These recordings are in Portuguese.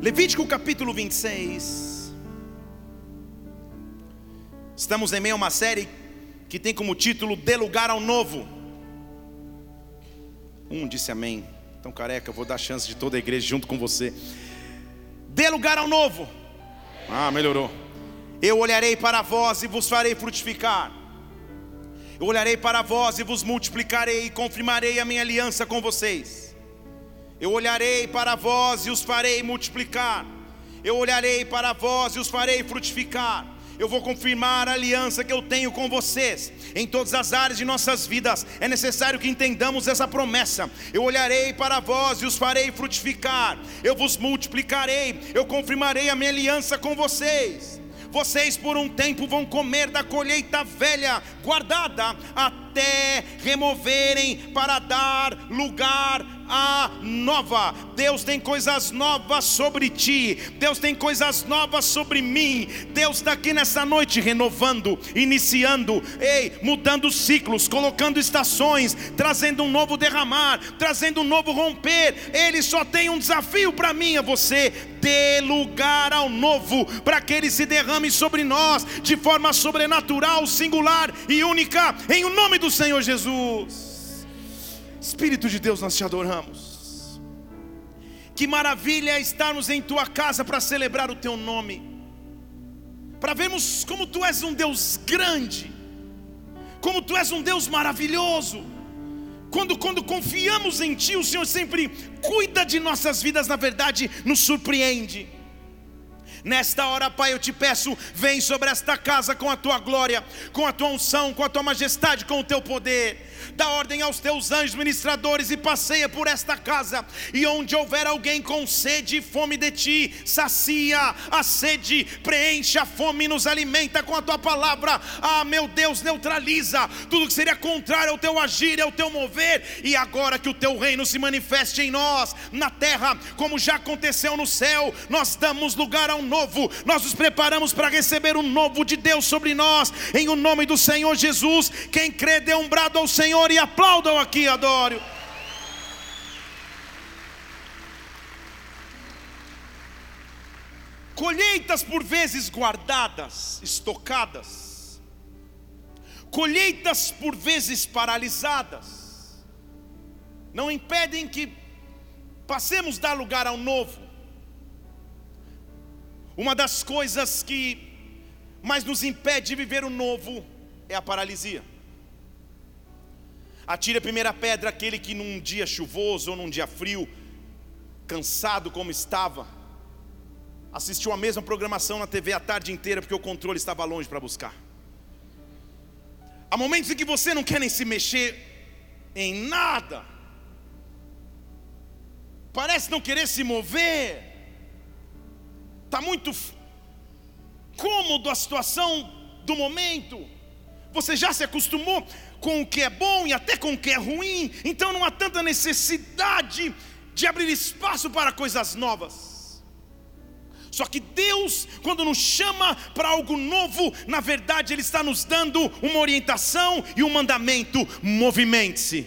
Levítico capítulo 26. Estamos em meio a uma série que tem como título Dê lugar ao novo. Um disse amém. Então, careca, eu vou dar chance de toda a igreja junto com você. Dê lugar ao novo. Ah, melhorou. Eu olharei para vós e vos farei frutificar. Eu olharei para vós e vos multiplicarei e confirmarei a minha aliança com vocês. Eu olharei para vós e os farei multiplicar. Eu olharei para vós e os farei frutificar. Eu vou confirmar a aliança que eu tenho com vocês em todas as áreas de nossas vidas. É necessário que entendamos essa promessa. Eu olharei para vós e os farei frutificar. Eu vos multiplicarei. Eu confirmarei a minha aliança com vocês. Vocês por um tempo vão comer da colheita velha, guardada, até removerem para dar lugar a nova. Deus tem coisas novas sobre ti. Deus tem coisas novas sobre mim. Deus está aqui nessa noite renovando, iniciando, ei, mudando ciclos, colocando estações, trazendo um novo derramar, trazendo um novo romper. Ele só tem um desafio para mim, a você. Dê lugar ao novo, para que ele se derrame sobre nós de forma sobrenatural, singular e única, em o nome do Senhor Jesus. Espírito de Deus, nós te adoramos. Que maravilha é estarmos em tua casa para celebrar o teu nome, para vermos como tu és um Deus grande, como tu és um Deus maravilhoso. Quando, quando confiamos em Ti, o Senhor sempre cuida de nossas vidas, na verdade, nos surpreende. Nesta hora, Pai, eu te peço, vem sobre esta casa com a tua glória, com a tua unção, com a tua majestade, com o teu poder dá ordem aos teus anjos ministradores e passeia por esta casa. E onde houver alguém com sede e fome de ti, sacia a sede, preenche a fome e nos alimenta com a tua palavra. Ah, meu Deus, neutraliza tudo que seria contrário ao teu agir, ao teu mover. E agora que o teu reino se manifeste em nós, na terra, como já aconteceu no céu, nós damos lugar ao novo, nós nos preparamos para receber o novo de Deus sobre nós, em o nome do Senhor Jesus. Quem crê, dê um brado ao Senhor Senhor e aplaudam aqui, adoro. Colheitas por vezes guardadas, estocadas, colheitas por vezes paralisadas, não impedem que passemos dar lugar ao novo. Uma das coisas que mais nos impede de viver o novo é a paralisia. Atire a primeira pedra aquele que num dia chuvoso ou num dia frio, cansado como estava, assistiu a mesma programação na TV a tarde inteira porque o controle estava longe para buscar. Há momentos em que você não quer nem se mexer em nada, parece não querer se mover, está muito cômodo a situação do momento, você já se acostumou com o que é bom e até com o que é ruim, então não há tanta necessidade de abrir espaço para coisas novas. Só que Deus, quando nos chama para algo novo, na verdade Ele está nos dando uma orientação e um mandamento: movimente-se,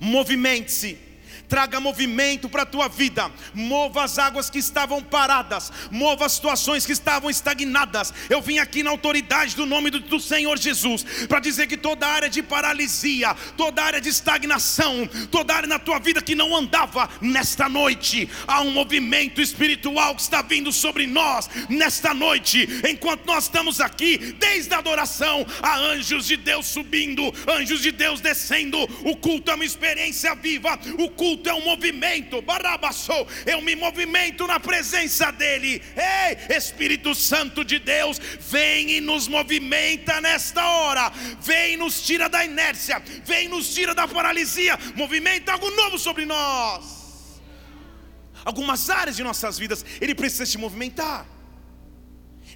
movimente-se traga movimento para a tua vida, mova as águas que estavam paradas, mova as situações que estavam estagnadas. Eu vim aqui na autoridade do nome do, Senhor Jesus para dizer que toda área de paralisia, toda área de estagnação, toda área na tua vida que não andava, nesta noite há um movimento espiritual que está vindo sobre nós, nesta noite, enquanto nós estamos aqui, desde a adoração, há anjos de Deus subindo, anjos de Deus descendo, o culto é uma experiência viva, o culto culto é um movimento, barabassou, eu me movimento na presença dEle. Ei, Espírito Santo de Deus, vem e nos movimenta nesta hora, vem e nos tira da inércia, vem e nos tira da paralisia, movimenta algo novo sobre nós. Algumas áreas de nossas vidas, Ele precisa se movimentar.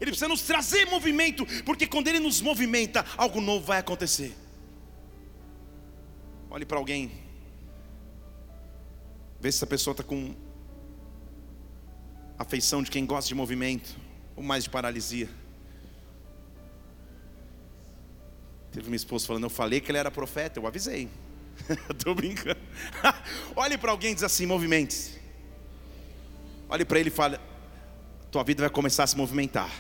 Ele precisa nos trazer movimento, porque quando Ele nos movimenta, algo novo vai acontecer. Olhe para alguém Vê se essa pessoa está com a feição de quem gosta de movimento ou mais de paralisia. Teve minha esposa falando, eu falei que ele era profeta, eu avisei. Estou brincando. Olhe para alguém e diz assim: movimente-se. Olhe para ele e fale: tua vida vai começar a se movimentar.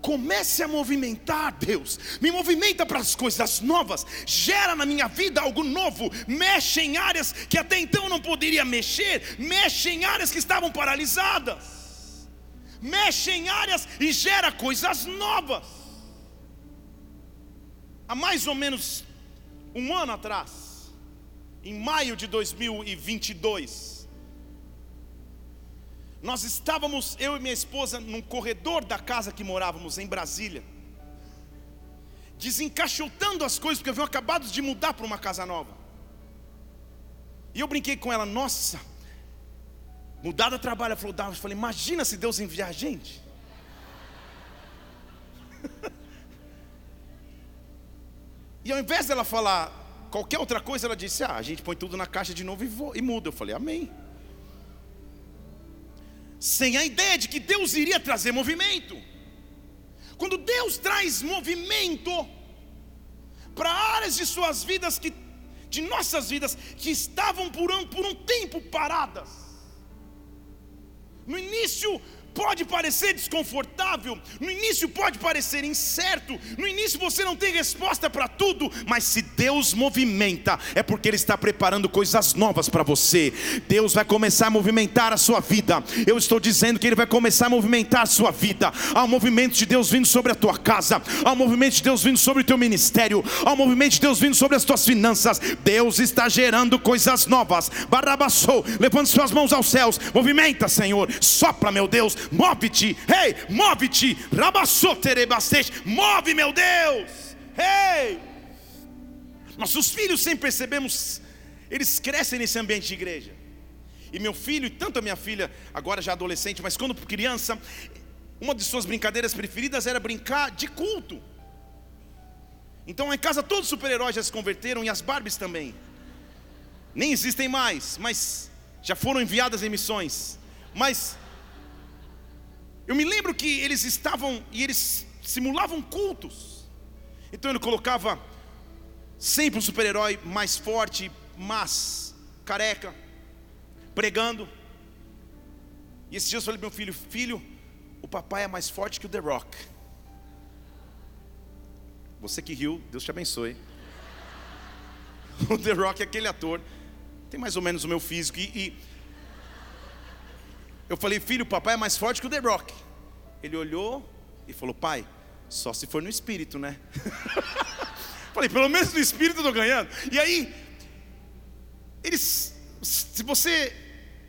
Comece a movimentar, Deus. Me movimenta para as coisas novas. Gera na minha vida algo novo. Mexe em áreas que até então não poderia mexer. Mexe em áreas que estavam paralisadas. Mexe em áreas e gera coisas novas. Há mais ou menos um ano atrás, em maio de 2022, nós estávamos, eu e minha esposa, num corredor da casa que morávamos em Brasília, desencaixotando as coisas, porque haviam acabado de mudar para uma casa nova. E eu brinquei com ela, nossa, mudada trabalho, ela falou, eu falei, imagina se Deus enviar a gente. e ao invés dela falar qualquer outra coisa, ela disse, ah, a gente põe tudo na caixa de novo e, e muda. Eu falei, amém sem a ideia de que Deus iria trazer movimento. Quando Deus traz movimento para áreas de suas vidas que de nossas vidas que estavam por um, por um tempo paradas. No início pode parecer desconfortável, no início pode parecer incerto, no início você não tem resposta para tudo, mas se Deus movimenta, é porque Ele está preparando coisas novas para você. Deus vai começar a movimentar a sua vida. Eu estou dizendo que Ele vai começar a movimentar a sua vida. Há um movimento de Deus vindo sobre a tua casa, há um movimento de Deus vindo sobre o teu ministério, há um movimento de Deus vindo sobre as tuas finanças. Deus está gerando coisas novas. Barabassou, levante suas mãos aos céus, movimenta, Senhor, sopra, meu Deus, move-te, ei, move-te, rabassoterebastete, move, meu Deus, ei. Nossos filhos, sem percebemos, eles crescem nesse ambiente de igreja. E meu filho, e tanto a minha filha, agora já adolescente, mas quando criança, uma de suas brincadeiras preferidas era brincar de culto. Então em casa todos os super-heróis já se converteram e as Barbies também. Nem existem mais, mas já foram enviadas em missões. Mas eu me lembro que eles estavam e eles simulavam cultos. Então ele colocava sempre um super-herói mais forte, mas careca, pregando. E esses dias eu falei para meu filho: Filho, o papai é mais forte que o The Rock. Você que riu, Deus te abençoe. O The Rock é aquele ator, tem mais ou menos o meu físico, e, e eu falei, filho, o papai é mais forte que o The Rock. Ele olhou e falou, pai, só se for no espírito, né? falei, pelo menos no espírito eu estou ganhando. E aí, eles, se você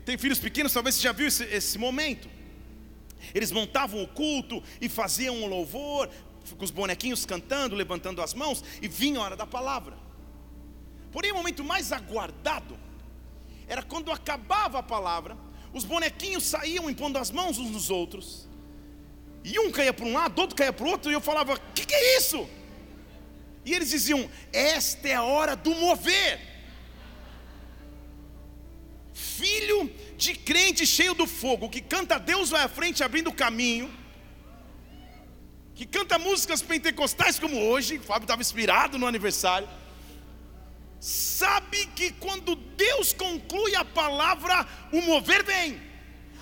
tem filhos pequenos, talvez você já viu esse, esse momento. Eles montavam o culto e faziam um louvor, com os bonequinhos cantando, levantando as mãos, e vinha a hora da palavra. Porém, o momento mais aguardado era quando acabava a palavra os bonequinhos saíam impondo as mãos uns nos outros. E um caía para um lado, outro caía para o outro, e eu falava: O que, que é isso? E eles diziam: Esta é a hora do mover. Filho de crente cheio do fogo, que canta Deus vai à frente abrindo o caminho, que canta músicas pentecostais como hoje, o Fábio estava inspirado no aniversário sabe que quando Deus conclui a palavra, o mover vem,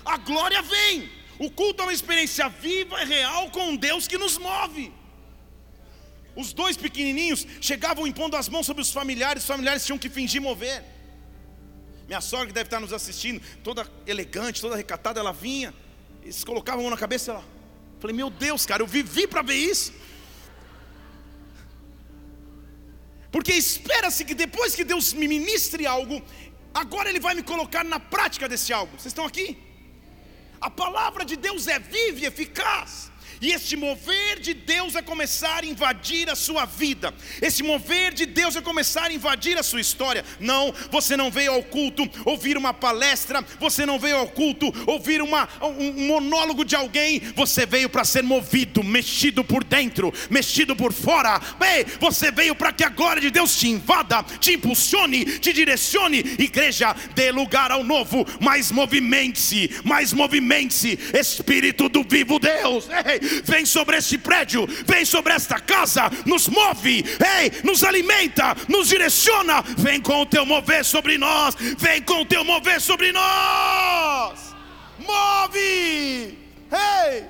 a glória vem, o culto é uma experiência viva e real com Deus que nos move. Os dois pequenininhos chegavam impondo as mãos sobre os familiares, os familiares tinham que fingir mover. Minha sogra que deve estar nos assistindo, toda elegante, toda recatada, ela vinha, eles colocavam a mão na cabeça, ela, falei, meu Deus, cara, eu vivi para ver isso. Porque espera-se que depois que Deus me ministre algo, agora Ele vai me colocar na prática desse algo. Vocês estão aqui? A palavra de Deus é viva e eficaz. E este mover de Deus vai começar a invadir a sua vida. Esse mover de Deus vai começar a invadir a sua história. Não, você não veio ao culto ouvir uma palestra, você não veio ao culto ouvir uma, um monólogo de alguém, você veio para ser movido, mexido por dentro, mexido por fora. Bem, você veio para que a glória de Deus te invada, te impulsione, te direcione. Igreja, dê lugar ao novo, mas movimente-se, mas movimente-se, Espírito do vivo Deus. Ei, vem sobre este prédio, vem sobre esta casa, nos move, ei, nos alimenta, nos direciona. Vem com o teu mover sobre nós, vem com o teu mover sobre nós. Move, ei.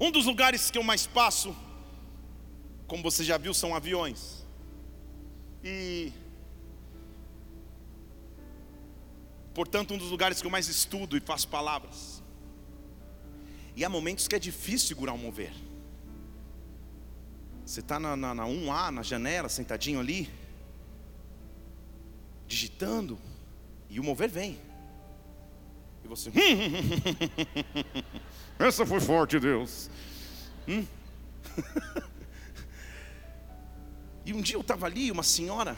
Um dos lugares que eu mais passo, como você já viu, são aviões. E portanto, um dos lugares que eu mais estudo e faço palavras. E há momentos que é difícil segurar um mover. Você está na, na, na 1A, na janela, sentadinho ali, digitando, e o mover vem. E você. Essa foi forte, Deus. Hum? e um dia eu estava ali, uma senhora,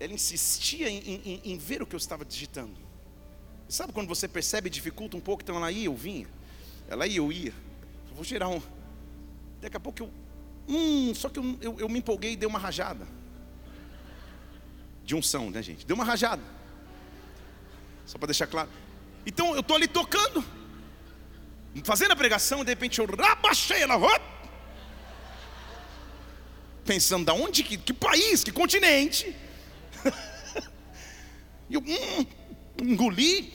ela insistia em, em, em, ver o que eu estava digitando. Sabe quando você percebe e dificulta um pouco, então ela ia, eu vinha. Ela ia, eu ia. Vou gerar um. Daqui a pouco eu. Hum, só que eu, eu, eu me empolguei e dei uma rajada. De unção, né, gente? Deu uma rajada. Só para deixar claro. Então eu estou ali tocando, fazendo a pregação, e de repente eu rabaixei ela. Pensando, da onde, que, que país, que continente. E eu hum, engoli.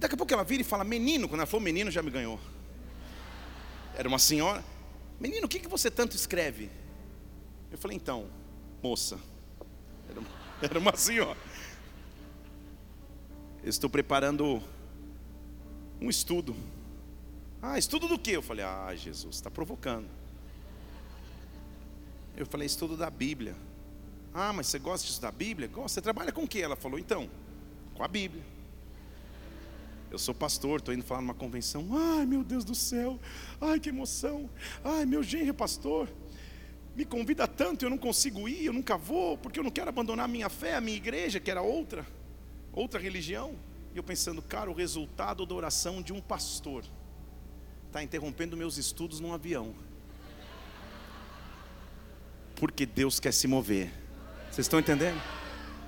E daqui a pouco ela vira e fala, menino, quando ela falou menino, já me ganhou. Era uma senhora. Menino, o que, que você tanto escreve? Eu falei, então, moça. Era uma, era uma senhora. Eu estou preparando um estudo. Ah, estudo do que? Eu falei, ah, Jesus, está provocando. Eu falei, estudo da Bíblia. Ah, mas você gosta de estudar Bíblia? Gosta. Você trabalha com o que? Ela falou, então, com a Bíblia. Eu sou pastor, estou indo falar numa convenção. Ai, meu Deus do céu. Ai, que emoção. Ai, meu genro é pastor. Me convida tanto, eu não consigo ir, eu nunca vou, porque eu não quero abandonar a minha fé, a minha igreja, que era outra, outra religião. E eu pensando, cara, o resultado da oração de um pastor está interrompendo meus estudos num avião. Porque Deus quer se mover. Vocês estão entendendo?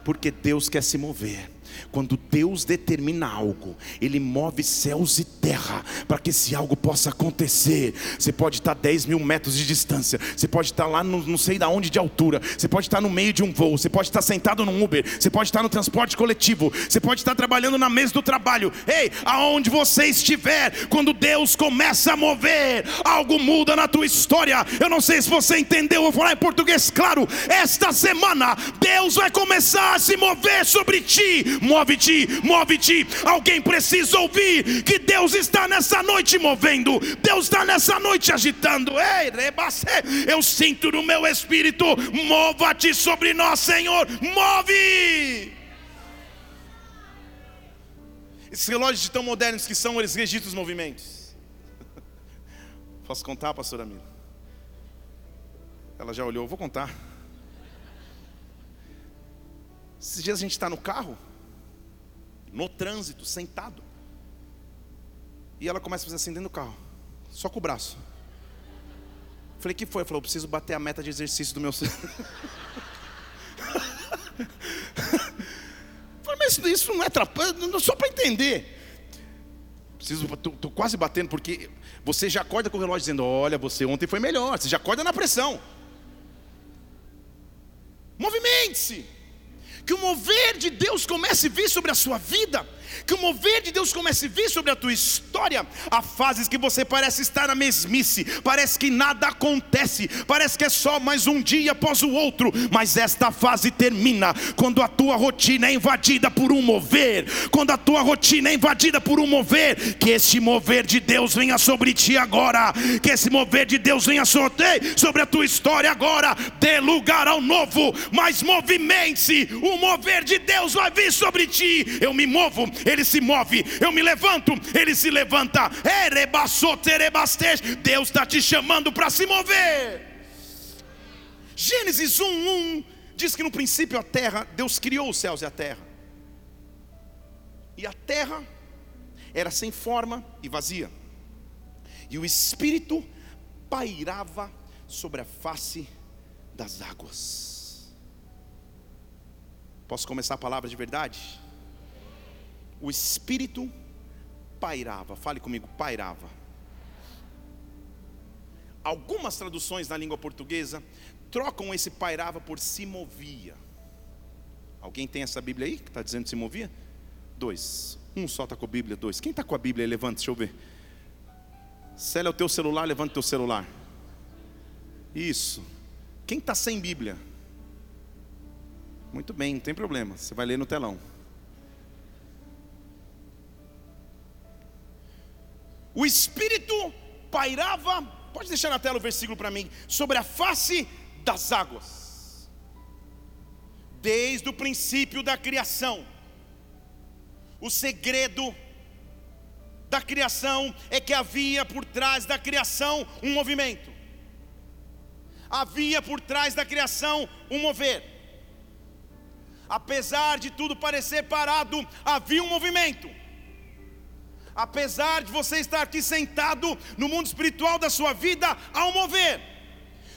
Porque Deus quer se mover. Quando Deus determina algo, Ele move céus e terra para que esse algo possa acontecer. Você pode estar 10 mil metros de distância, você pode estar lá no, não sei da onde de altura, você pode estar no meio de um voo, você pode estar sentado num Uber, você pode estar no transporte coletivo, você pode estar trabalhando na mesa do trabalho. Ei, aonde você estiver, quando Deus começa a mover, algo muda na tua história. Eu não sei se você entendeu, eu vou falar em português claro. Esta semana, Deus vai começar a se mover sobre ti move-te, move-te. Alguém precisa ouvir que Deus está nessa noite movendo, Deus está nessa noite agitando. Ei, rebase, eu sinto no meu espírito, mova-te sobre nós, Senhor, move. Esses relógios tão modernos que são, eles registram os movimentos. Posso contar, pastora Mila? Ela já olhou, vou contar. Esses dias a gente está no carro, no trânsito, sentado. E ela começa a fazer assim dentro do carro, só com o braço. Falei, que foi? Ela falou, preciso bater a meta de exercício do meu. Falei, mas isso não é atrapalha, só para entender. Preciso, tô, quase batendo, porque você já acorda com o relógio dizendo: Olha, você ontem foi melhor. Você já acorda na pressão. Movimente-se que o mover de Deus comece a vir sobre a sua vida, que o mover de Deus comece a vir sobre a tua história. Há fases que você parece estar na mesmice, parece que nada acontece, parece que é só mais um dia após o outro, mas esta fase termina quando a tua rotina é invadida por um mover, quando a tua rotina é invadida por um mover, que esse mover de Deus venha sobre ti agora, que esse mover de Deus venha sobre, a tua história agora, dê lugar ao novo, mas movimente-se, o mover de Deus vai vir sobre ti. Eu me movo, ele se move. Eu me levanto, ele se levanta. Deus está te chamando para se mover. Gênesis 1, 1 diz que no princípio a terra, Deus criou os céus e a terra. E a terra era sem forma e vazia. E o Espírito pairava sobre a face das águas. Posso começar a palavra de verdade? O Espírito pairava? Fale comigo, pairava. Algumas traduções na língua portuguesa trocam esse pairava por se movia. Alguém tem essa Bíblia aí que está dizendo se movia? Dois. Um só está com a Bíblia, dois. Quem está com a Bíblia aí? Levanta, deixa eu ver. Célia, o teu celular, levanta o teu celular. Isso. Quem está sem Bíblia? Muito bem, não tem problema. Você vai ler no telão. O Espírito pairava, pode deixar na tela o versículo para mim, sobre a face das águas. Desde o princípio da criação. O segredo da criação é que havia por trás da criação um movimento. Havia por trás da criação um mover. Apesar de tudo parecer parado, havia um movimento. Apesar de você estar aqui sentado no mundo espiritual da sua vida, um mover.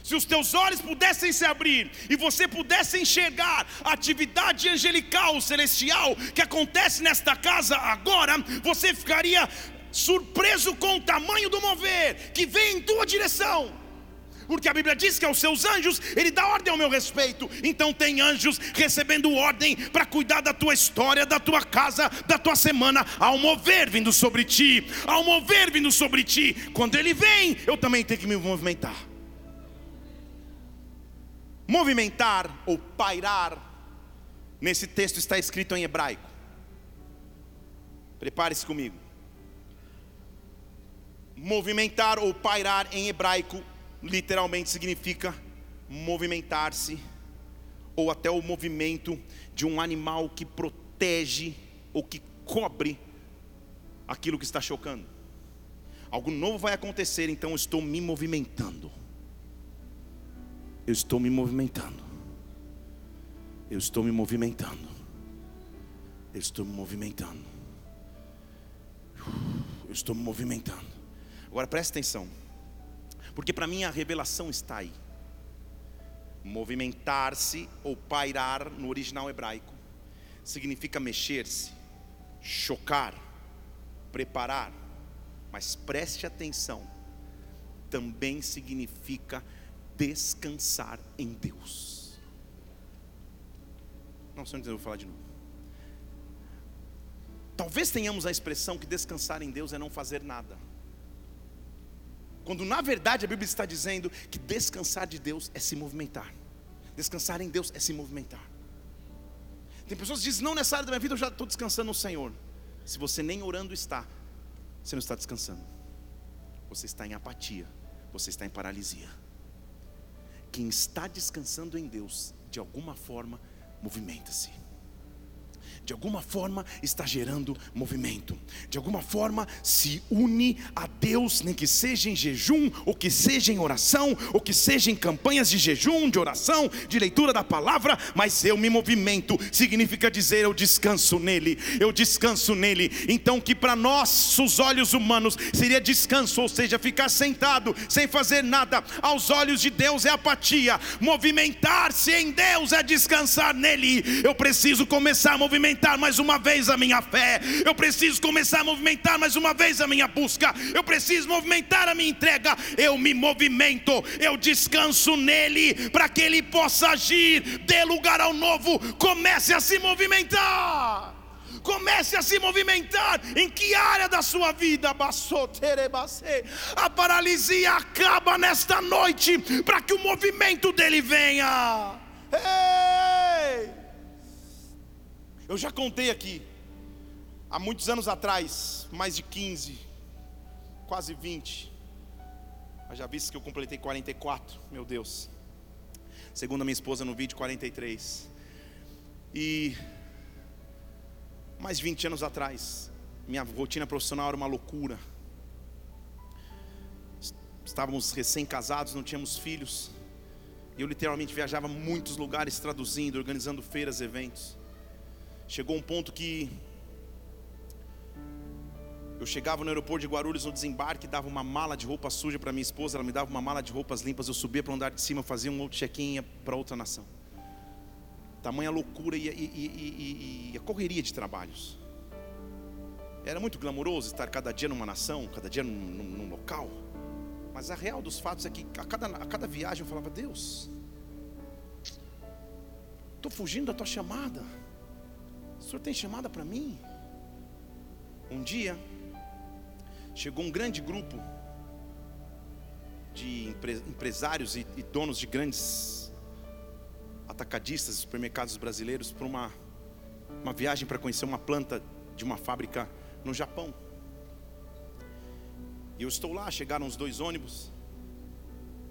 Se os teus olhos pudessem se abrir e você pudesse enxergar a atividade angelical, celestial que acontece nesta casa agora, você ficaria surpreso com o tamanho do mover que vem em tua direção. Porque a Bíblia diz que aos seus anjos ele dá ordem ao meu respeito. Então tem anjos recebendo ordem para cuidar da tua história, da tua casa, da tua semana. Um mover vindo sobre ti. Um mover vindo sobre ti. Quando ele vem, eu também tenho que me movimentar. Movimentar ou pairar, nesse texto está escrito em hebraico. Prepare-se comigo. Movimentar ou pairar em hebraico literalmente significa movimentar-se, ou até o movimento de um animal que protege ou que cobre aquilo que está chocando. Algo novo vai acontecer, então eu estou me movimentando. Eu estou me movimentando. Eu estou me movimentando. Eu estou me movimentando. Eu estou me movimentando. Agora preste atenção. Porque para mim a revelação está aí. Movimentar-se ou pairar no original hebraico significa mexer-se, chocar, preparar. Mas preste atenção, também significa descansar em Deus. Não onde eu vou falar de novo. Talvez tenhamos a expressão que descansar em Deus é não fazer nada. Quando na verdade a Bíblia está dizendo que descansar de Deus é se movimentar. Descansar em Deus é se movimentar. Tem pessoas que dizem, não nessa área da minha vida eu já estou descansando no Senhor. Se você nem orando está, você não está descansando. Você está em apatia, você está em paralisia. Quem está descansando em Deus, de alguma forma, movimenta-se de alguma forma está gerando movimento, de alguma forma se une a Deus, nem que seja em jejum, ou que seja em oração, ou que seja em campanhas de jejum, de oração, de leitura da palavra, mas eu me movimento, significa dizer eu descanso nele, eu descanso nele. Então, que para nossos olhos humanos seria descanso, ou seja, ficar sentado sem fazer nada, aos olhos de Deus é apatia, movimentar-se em Deus é descansar nele. Eu preciso começar a movimentar movimentar mais uma vez a minha fé, eu preciso começar a movimentar mais uma vez a minha busca, eu preciso movimentar a minha entrega. Eu me movimento, eu descanso nele, para que ele possa agir, dê lugar ao novo, comece a se movimentar. Comece a se movimentar. Em que área da sua vida? A paralisia acaba nesta noite para que o movimento dele venha. Ei! Eu já contei aqui, há muitos anos atrás, mais de 15, quase 20. Mas já visto que eu completei 44, meu Deus. Segundo a minha esposa no vídeo, 43. E mais de 20 anos atrás, minha rotina profissional era uma loucura. Estávamos recém-casados, não tínhamos filhos. E eu literalmente viajava muitos lugares traduzindo, organizando feiras, eventos. Chegou um ponto que eu chegava no aeroporto de Guarulhos no desembarque, dava uma mala de roupa suja para minha esposa, ela me dava uma mala de roupas limpas, eu subia para o andar de cima, fazia um outro check-in para outra nação. Tamanha loucura e, e, e, e, a correria de trabalhos. Era muito glamouroso estar cada dia numa nação, cada dia num, num, num local. Mas a real dos fatos é que a cada, a cada viagem eu falava: Deus, estou fugindo da tua chamada. O Senhor tem chamada para mim. Um dia, chegou um grande grupo de empresários e, donos de grandes atacadistas, supermercados brasileiros, para uma, uma viagem para conhecer uma planta de uma fábrica no Japão. E eu estou lá, chegaram os dois ônibus,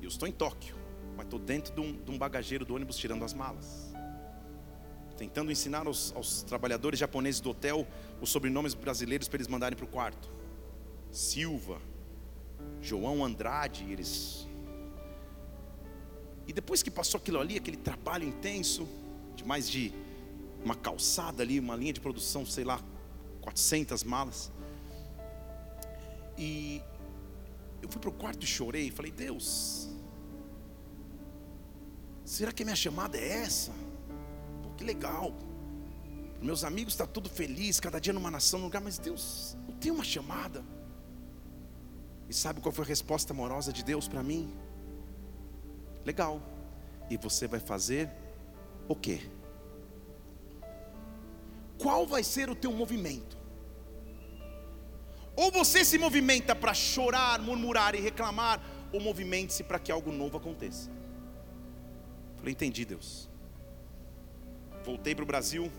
eu estou em Tóquio, mas estou dentro de um, de um bagageiro do ônibus tirando as malas tentando ensinar aos, aos, trabalhadores japoneses do hotel os sobrenomes brasileiros para eles mandarem para o quarto. Silva, João Andrade, eles. E depois que passou aquilo ali, aquele trabalho intenso, de mais de uma calçada ali, uma linha de produção, sei lá, 400 malas. E eu fui para o quarto e chorei, falei: Deus, será que a minha chamada é essa? Que legal. Meus amigos está tudo feliz, cada dia numa nação, num lugar, mas Deus, eu tenho uma chamada. E sabe qual foi a resposta amorosa de Deus para mim? Legal. E você vai fazer o quê? Qual vai ser o teu movimento? Ou você se movimenta para chorar, murmurar e reclamar, ou movimente-se para que algo novo aconteça. Falei, entendi, Deus. Voltei para o Brasil,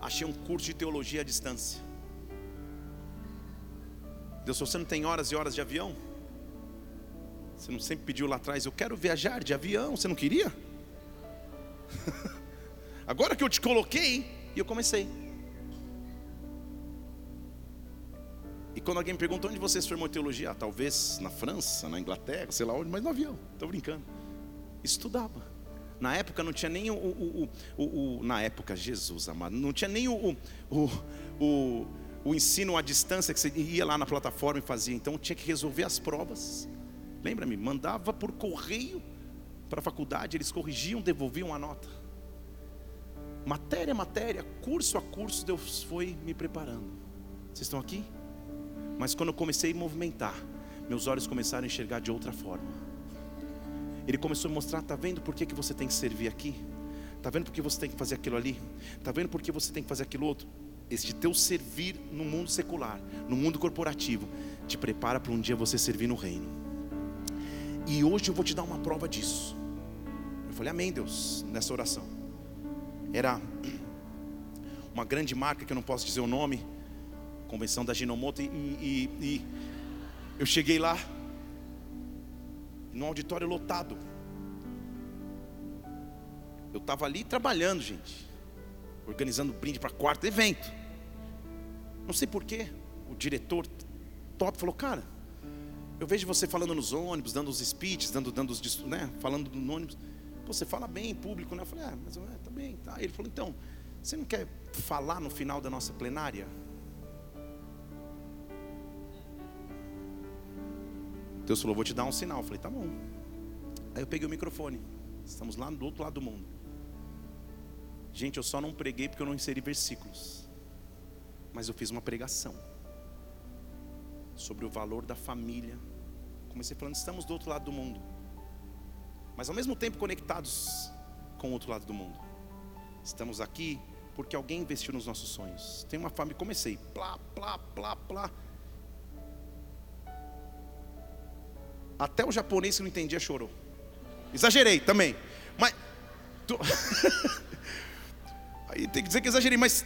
achei um curso de teologia à distância. Deus, você não tem horas e horas de avião? Você não sempre pediu lá atrás, eu quero viajar de avião, você não queria? Agora que eu te coloquei, e eu comecei. E quando alguém me pergunta onde você se formou teologia, ah, talvez na França, na Inglaterra, sei lá onde, mas no avião, estou brincando. Estudava. Na época não tinha nem o, o, o, o, na época, Jesus amado, não tinha nem o, o, o ensino à distância que você ia lá na plataforma e fazia. Então tinha que resolver as provas. Lembra-me, mandava por correio para a faculdade, eles corrigiam, devolviam a nota. Matéria a matéria, curso a curso, Deus foi me preparando. Vocês estão aqui? Mas quando eu comecei a movimentar, meus olhos começaram a enxergar de outra forma. Ele começou a mostrar, tá vendo por que, que você tem que servir aqui? Tá vendo por que você tem que fazer aquilo ali? Tá vendo por que você tem que fazer aquilo outro? este teu servir no mundo secular, no mundo corporativo, te prepara para um dia você servir no reino. E hoje eu vou te dar uma prova disso. Eu falei, Amém, Deus, nessa oração. Era uma grande marca que eu não posso dizer o nome, convenção da Ginomoto, e, e, e eu cheguei lá, no auditório lotado. Eu estava ali trabalhando, gente organizando brinde para quarto evento. Não sei porquê, o diretor top falou, cara, eu vejo você falando nos ônibus, dando os speeches, dando, dando os, né, falando no ônibus. Pô, você fala bem em público, né? Eu falei, ah, mas é, tá tá. Ele falou, então, você não quer falar no final da nossa plenária? Deus falou, vou te dar um sinal. Eu falei, tá bom. Aí eu peguei o microfone. Estamos lá do outro lado do mundo. Gente, eu só não preguei porque eu não inseri versículos. Mas eu fiz uma pregação sobre o valor da família. Comecei falando, estamos do outro lado do mundo. Mas ao mesmo tempo conectados com o outro lado do mundo. Estamos aqui porque alguém investiu nos nossos sonhos. Tem uma família, comecei, plá, plá, plá, plá. Até o japonês que não entendia chorou. Exagerei também. Mas. Aí tem que dizer que exagerei, mas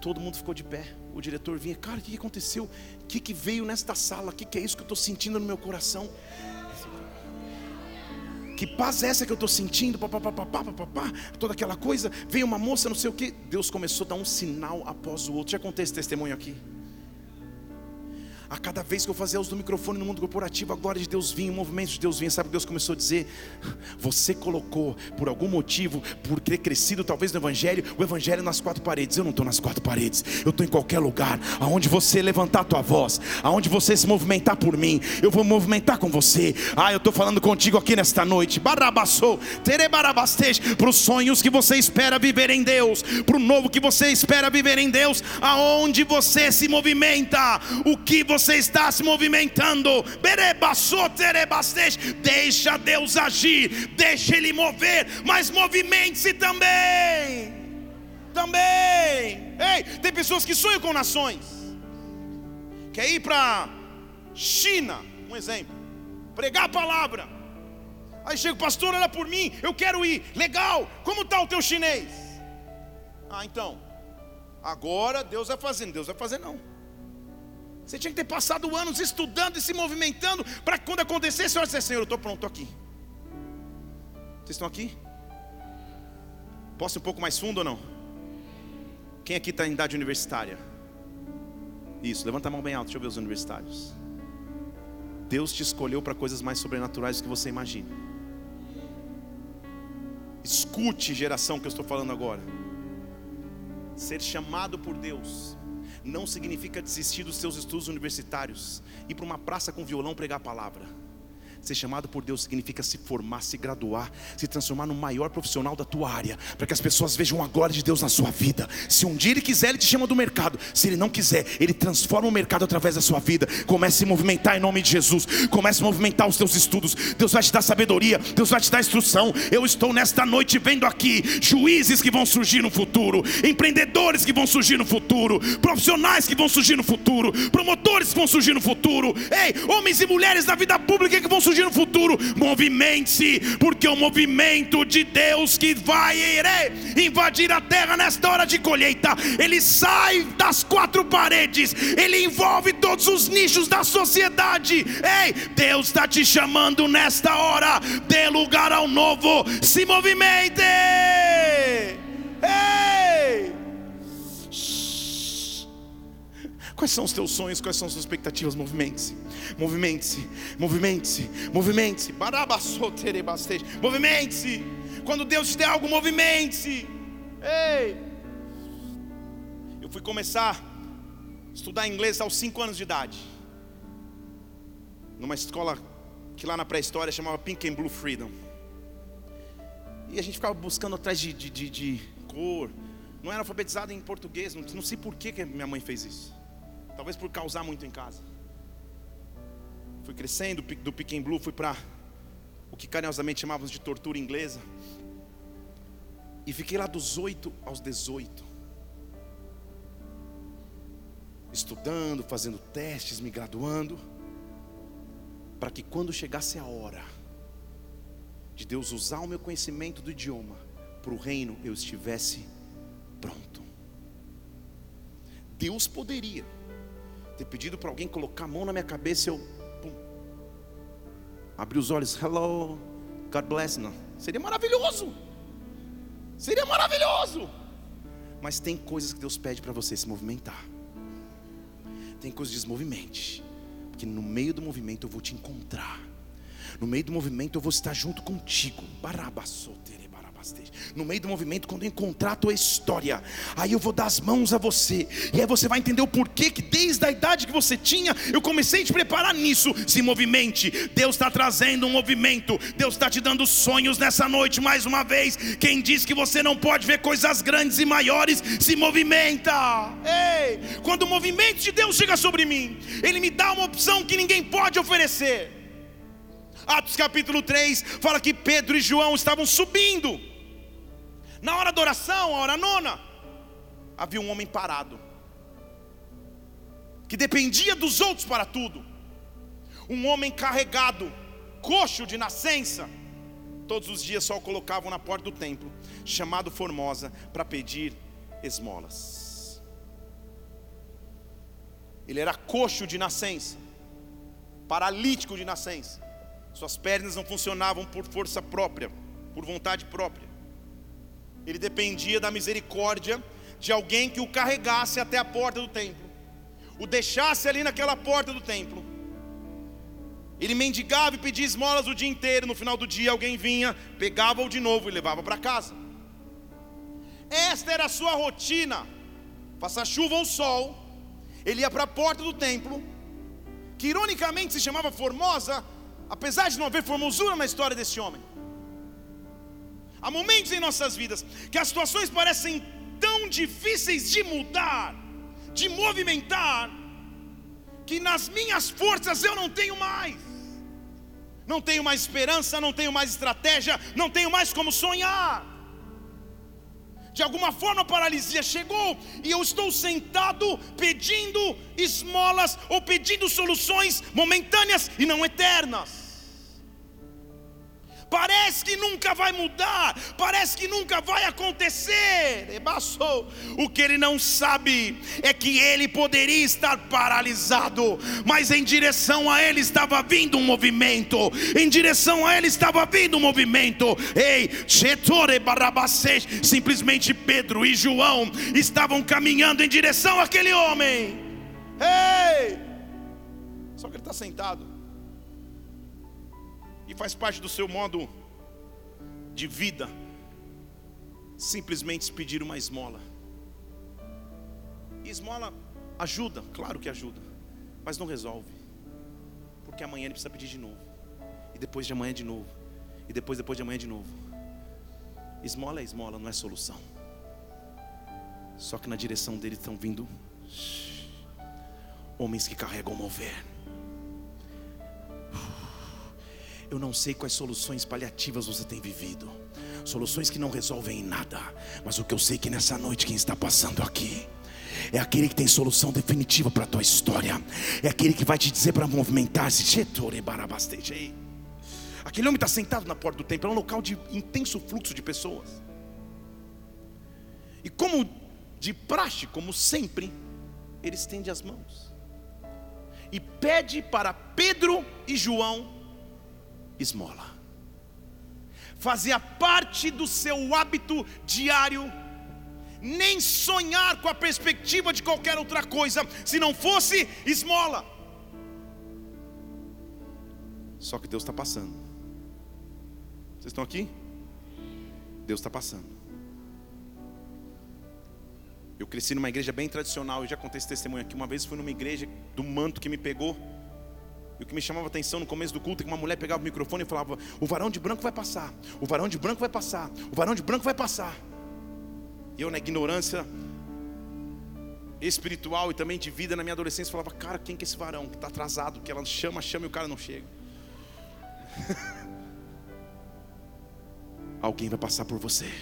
todo mundo ficou de pé. O diretor vinha, cara, o que aconteceu? O que, que veio nesta sala? O que, que é isso que eu estou sentindo no meu coração? Que paz é essa que eu estou sentindo? Pá, pá, pá, pá, pá, pá, pá, toda aquela coisa. Veio uma moça, não sei o que. Deus começou a dar um sinal após o outro. Já contei esse testemunho aqui. A cada vez que eu fazia uso do microfone no mundo corporativo, a glória de Deus vinha, o movimento de Deus vinha. Sabe o que Deus começou a dizer? Você colocou, por algum motivo, por ter crescido talvez no Evangelho, o Evangelho nas quatro paredes. Eu não estou nas quatro paredes, eu estou em qualquer lugar. Aonde você levantar a tua voz, aonde você se movimentar por mim, eu vou movimentar com você. Ah, eu estou falando contigo aqui nesta noite. Barabassou, terebarabastej, para os sonhos que você espera viver em Deus, para o novo que você espera viver em Deus, aonde você se movimenta, o que você você está se movimentando. Deixa Deus agir, deixa Ele mover, mas movimente-se também. Também. Ei, tem pessoas que sonham com nações. Quer ir para China, um exemplo, pregar a palavra. Aí chega o pastor, olha por mim, eu quero ir. Legal, como está o teu chinês? Ah, então, agora Deus vai fazendo, Deus vai fazer não. Você tinha que ter passado anos estudando e se movimentando para quando acontecesse, você dizer, Senhor, eu estou pronto, estou aqui. Vocês estão aqui? Posso ir um pouco mais fundo ou não? Quem aqui está em idade universitária? Isso, levanta a mão bem alta, deixa eu ver os universitários. Deus te escolheu para coisas mais sobrenaturais do que você imagina. Escute, geração, que eu estou falando agora. Ser chamado por Deus não significa desistir dos seus estudos universitários, ir para uma praça com violão pregar a palavra. Ser chamado por Deus significa se formar, se graduar, se transformar no maior profissional da tua área, para que as pessoas vejam a glória de Deus na sua vida. Se um dia Ele quiser, Ele te chama do mercado. Se Ele não quiser, Ele transforma o mercado através da sua vida. Comece a se movimentar em nome de Jesus. Comece a movimentar os teus estudos. Deus vai te dar sabedoria, Deus vai te dar instrução. Eu estou nesta noite vendo aqui juízes que vão surgir no futuro, empreendedores que vão surgir no futuro, profissionais que vão surgir no futuro, promotores que vão surgir no futuro. Ei, homens e mulheres da vida pública que vão surgir surgir no futuro, movimente-se, porque o movimento de Deus que vai invadir a terra nesta hora de colheita, ele sai das quatro paredes, ele envolve todos os nichos da sociedade. Ei, Deus está te chamando nesta hora, dê lugar ao novo, se movimente. Ei! Quais são os teus sonhos? Quais são as suas expectativas? Movimente-se, movimente-se, movimente-se, movimente-se. Movimente-se. Quando Deus te der algo, movimente-se. Ei! Eu fui começar a estudar inglês aos 5 anos de idade. Numa escola que lá na pré-história chamava Pink and Blue Freedom. E a gente ficava buscando atrás de, de, de, de cor. Não era alfabetizado em português. Não, não sei por que, que minha mãe fez isso. Talvez por causar muito em casa. Fui crescendo do Pequim Blue, fui para o que carinhosamente chamávamos de tortura inglesa. E fiquei lá dos 8 aos 18. Estudando, fazendo testes, me graduando. Para que quando chegasse a hora de Deus usar o meu conhecimento do idioma para o reino, eu estivesse pronto. Deus poderia ter pedido para alguém colocar a mão na minha cabeça eu pum, abri os olhos, hello, God bless, não. Seria maravilhoso. Seria maravilhoso. Mas tem coisas que Deus pede para você se movimentar. Tem coisas de desmovimente. Porque no meio do movimento eu vou te encontrar. No meio do movimento eu vou estar junto contigo. Barabassotere. No meio do movimento, quando eu encontrar a tua história, aí eu vou dar as mãos a você, e aí você vai entender o porquê que desde a idade que você tinha, eu comecei a te preparar nisso. Se movimente, Deus está trazendo um movimento, Deus está te dando sonhos nessa noite mais uma vez. Quem diz que você não pode ver coisas grandes e maiores, se movimenta. Ei, quando o movimento de Deus chega sobre mim, Ele me dá uma opção que ninguém pode oferecer. Atos capítulo 3 fala que Pedro e João estavam subindo na hora da oração, a hora nona, havia um homem parado, que dependia dos outros para tudo. Um homem carregado, coxo de nascença, todos os dias só o colocavam na porta do templo, chamado Formosa, para pedir esmolas. Ele era coxo de nascença, paralítico de nascença, suas pernas não funcionavam por força própria, por vontade própria ele dependia da misericórdia de alguém que o carregasse até a porta do templo. o deixasse ali naquela porta do templo, ele mendigava e pedia esmolas o dia inteiro. No final do dia, alguém vinha, pegava-o de novo e levava para casa. Esta era a sua rotina. Faça chuva ou sol, ele ia para a porta do templo, que ironicamente se chamava Formosa, apesar de não haver formosura na história desse homem. Há momentos em nossas vidas que as situações parecem tão difíceis de mudar, de movimentar, que nas minhas forças eu não tenho mais. Não tenho mais esperança, não tenho mais estratégia, não tenho mais como sonhar. De alguma forma a paralisia chegou e eu estou sentado pedindo esmolas ou pedindo soluções momentâneas e não eternas parece que nunca vai mudar, parece que nunca vai acontecer. O que ele não sabe é que ele poderia estar paralisado, mas em direção a ele estava vindo um movimento, em direção a ele estava vindo um movimento. Ei, simplesmente Pedro e João estavam caminhando em direção àquele homem. Ei! Só que ele está sentado e faz parte do seu modo de vida simplesmente pedir uma esmola. E esmola ajuda, claro que ajuda, mas não resolve. Porque amanhã ele precisa pedir de novo. E depois de amanhã de novo. E depois depois de amanhã de novo. Esmola é esmola, não é solução. Só que na direção dele estão vindo homens que carregam mover. Eu não sei quais soluções paliativas você tem vivido, soluções que não resolvem em nada, mas o que eu sei é que nessa noite quem está passando aqui é aquele que tem solução definitiva para a tua história, é aquele que vai te dizer para movimentar-se. Aquele homem está sentado na porta do templo, é um local de intenso fluxo de pessoas. E como de praxe, como sempre, ele estende as mãos. E pede para Pedro e João esmola. Fazia parte do seu hábito diário, nem sonhar com a perspectiva de qualquer outra coisa, se não fosse esmola. Só que Deus está passando. Vocês estão aqui? Deus está passando. Eu cresci numa igreja bem tradicional, eu já contei esse testemunho aqui. Uma vez fui numa igreja do manto que me pegou. E o que me chamava atenção no começo do culto é que uma mulher pegava o microfone e falava: O varão de branco vai passar, o varão de branco vai passar, o varão de branco vai passar. E eu, na ignorância espiritual e também de vida na minha adolescência, falava: Cara, quem que é esse varão que está atrasado? Que ela chama, chama e o cara não chega. Alguém vai passar por você.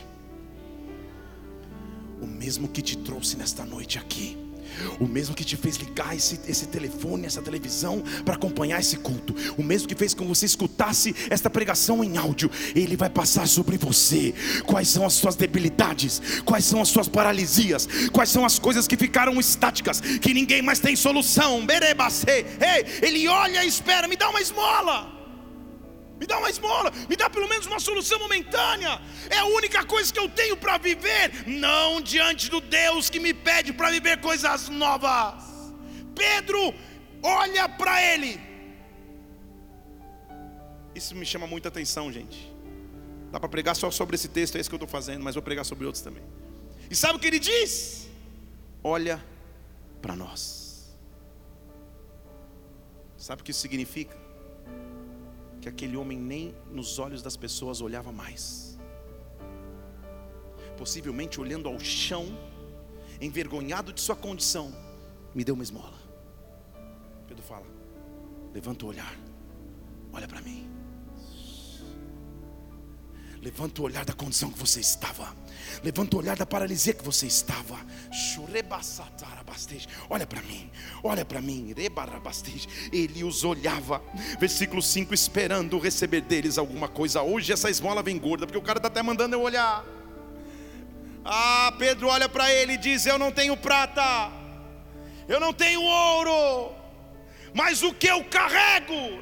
O mesmo que te trouxe nesta noite aqui o mesmo que te fez ligar esse, esse telefone, essa televisão para acompanhar esse culto, o mesmo que fez com que você escutasse esta pregação em áudio, ele vai passar sobre você. Quais são as suas debilidades? Quais são as suas paralisias? Quais são as coisas que ficaram estáticas, que ninguém mais tem solução? Ei, ele olha e espera, me dá uma esmola me dá uma esmola, me dá pelo menos uma solução momentânea. É a única coisa que eu tenho para viver, não diante do Deus que me pede para viver coisas novas. Pedro olha para ele. Isso me chama muita atenção, gente. Dá para pregar só sobre esse texto, é isso que eu estou fazendo, mas vou pregar sobre outros também. E sabe o que ele diz? Olha para nós. Sabe o que isso significa? Que aquele homem nem nos olhos das pessoas olhava mais. Possivelmente olhando ao chão, envergonhado de sua condição, me deu uma esmola. Pedro fala: levanta o olhar, olha para mim. Levanta o olhar da condição que você estava. Levanta o olhar da paralisia que você estava. Olha para mim, olha para mim. Ele os olhava. Versículo 5: esperando receber deles alguma coisa. Hoje essa esmola vem gorda, porque o cara está até mandando eu olhar. Ah, Pedro olha para ele e diz: Eu não tenho prata, eu não tenho ouro, mas o que eu carrego,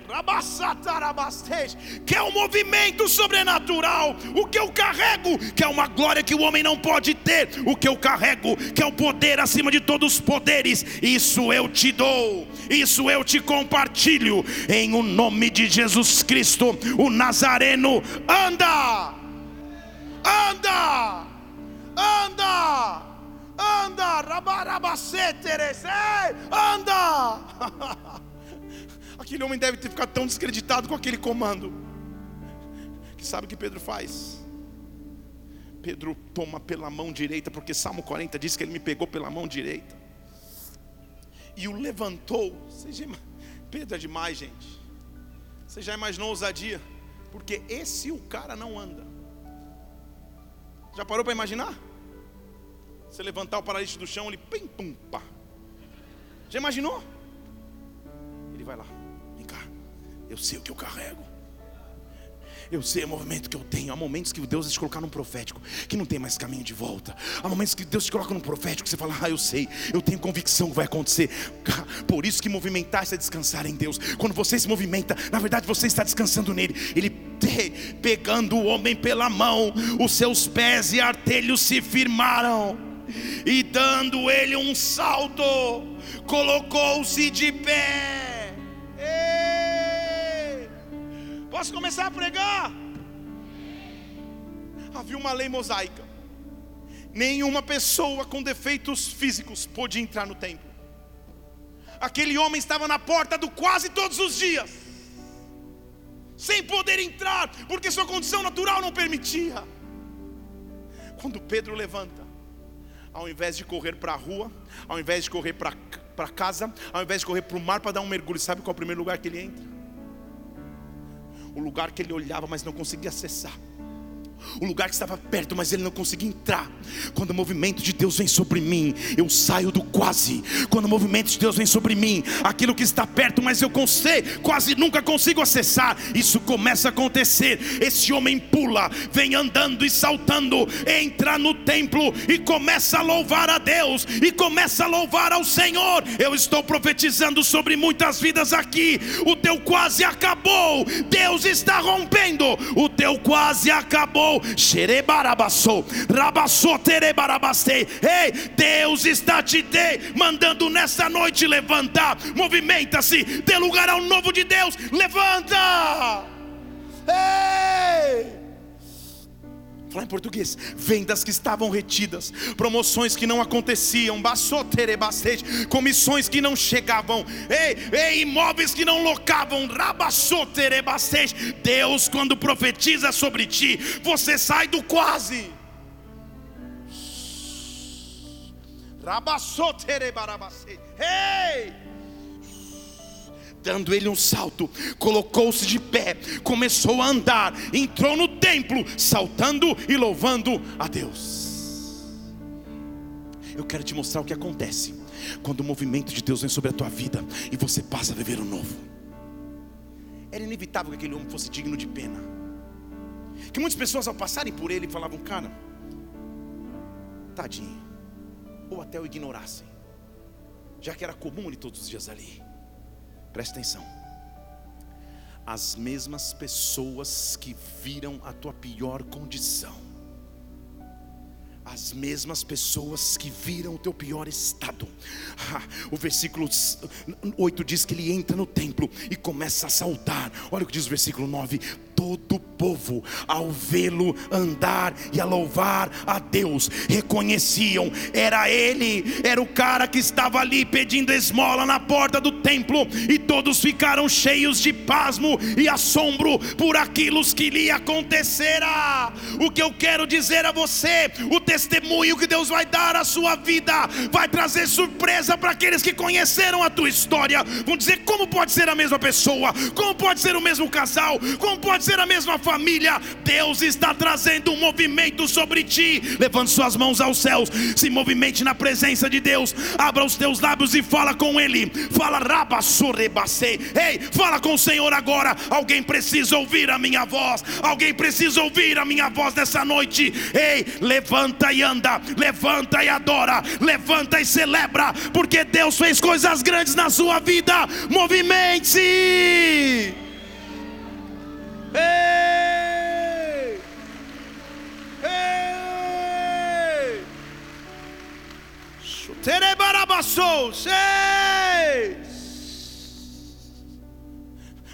que é um movimento sobrenatural, o que eu carrego, que é uma glória que o homem não pode ter, o que eu carrego, que é o poder acima de todos os poderes, isso eu te dou, isso eu te compartilho, em o nome de Jesus Cristo, o Nazareno, anda, anda, anda anda, rabarabaceteres, anda. Aquele homem deve ter ficado tão descreditado com aquele comando. Que sabe o que Pedro faz? Pedro toma pela mão direita, porque Salmo 40 diz que ele me pegou pela mão direita e o levantou. Já... Pedro é demais, gente. Você já imaginou ousadia? Porque esse o cara não anda. Já parou para imaginar? Você levantar o paralítico do chão, ele pim, pum, pá. Já imaginou? Ele vai lá. Eu sei o que eu carrego. Eu sei o movimento que eu tenho. Há momentos que Deus te colocar num profético, que não tem mais caminho de volta. Há momentos que Deus te coloca num profético, que você fala, ah, eu sei, eu tenho convicção que vai acontecer. Por isso que movimentar é descansar em Deus. Quando você se movimenta, na verdade você está descansando nele. Ele pegando o homem pela mão, os seus pés e artelhos se firmaram e dando ele um salto, colocou-se de pé. Posso começar a pregar? Havia uma lei mosaica. Nenhuma pessoa com defeitos físicos pôde entrar no templo. Aquele homem estava na porta do quase todos os dias, sem poder entrar, porque sua condição natural não permitia. Quando Pedro levanta, ao invés de correr para a rua, ao invés de correr para casa, ao invés de correr para o mar para dar um mergulho, sabe qual é o primeiro lugar que ele entra? O lugar que ele olhava, mas não conseguia acessar o lugar que estava perto, mas ele não conseguia entrar. Quando o movimento de Deus vem sobre mim, eu saio do quase. Quando o movimento de Deus vem sobre mim, aquilo que está perto, mas eu consigo, quase nunca consigo acessar, isso começa a acontecer. Esse homem pula, vem andando e saltando, entra no templo e começa a louvar a Deus e começa a louvar ao Senhor. Eu estou profetizando sobre muitas vidas aqui. O teu quase acabou. Deus está rompendo. O teu quase acabou Ei, Deus está te de, mandando nessa noite levantar. Movimenta-se, dê lugar ao novo de Deus. Levanta! Ei! Falar em português, vendas que estavam retidas, promoções que não aconteciam, comissões que não chegavam, ei, ei, imóveis que não locavam, Deus, quando profetiza sobre ti, você sai do quase. Ei! Dando ele um salto, colocou-se de pé, começou a andar, entrou no templo, saltando e louvando a Deus. Eu quero te mostrar o que acontece quando o movimento de Deus vem sobre a tua vida e você passa a viver o novo. Era inevitável que aquele homem fosse digno de pena. Que muitas pessoas ao passarem por ele falavam, cara, tadinho, ou até o ignorassem, já que era comum ele todos os dias ali. Presta atenção. As mesmas pessoas que viram a tua pior condição, as mesmas pessoas que viram o teu pior estado. Ah, o versículo 8 diz que ele entra no templo e começa a saltar. Olha o que diz o versículo 9: todo o povo, ao vê-lo andar e a louvar a Deus, reconheciam, era ele, era o cara que estava ali pedindo esmola na porta do templo, e todos ficaram cheios de pasmo e assombro por aquilo que lhe acontecera. O que eu quero dizer a você, o testemunho que Deus vai dar à sua vida, vai trazer surpresa para aqueles que conheceram a tua história, vão dizer como pode ser a mesma pessoa, como pode ser o mesmo casal, como pode ser a mesma família. Deus está trazendo um movimento sobre ti. Levante suas mãos aos céus, se movimente na presença de Deus. Abra os teus lábios e fala com Ele. Fala, rabassurebacei. Ei, fala com o Senhor agora. Alguém precisa ouvir a minha voz. Alguém precisa ouvir a minha voz nessa noite. Ei, levanta e anda. Levanta e adora. Levanta e celebra. Porque Deus fez coisas grandes na sua vida. Movimente-se. Ei! Ei!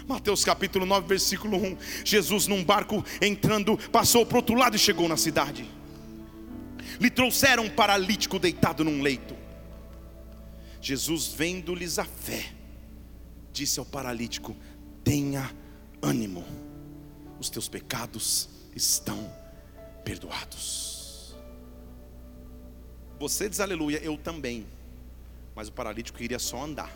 Mateus capítulo 9, versículo 1. Jesus num barco entrando, passou para o outro lado e chegou na cidade. Lhe trouxeram um paralítico deitado num leito. Jesus, vendo-lhes a fé, disse ao paralítico: Tenha ânimo, os teus pecados estão perdoados. Você diz aleluia, eu também, mas o paralítico iria só andar.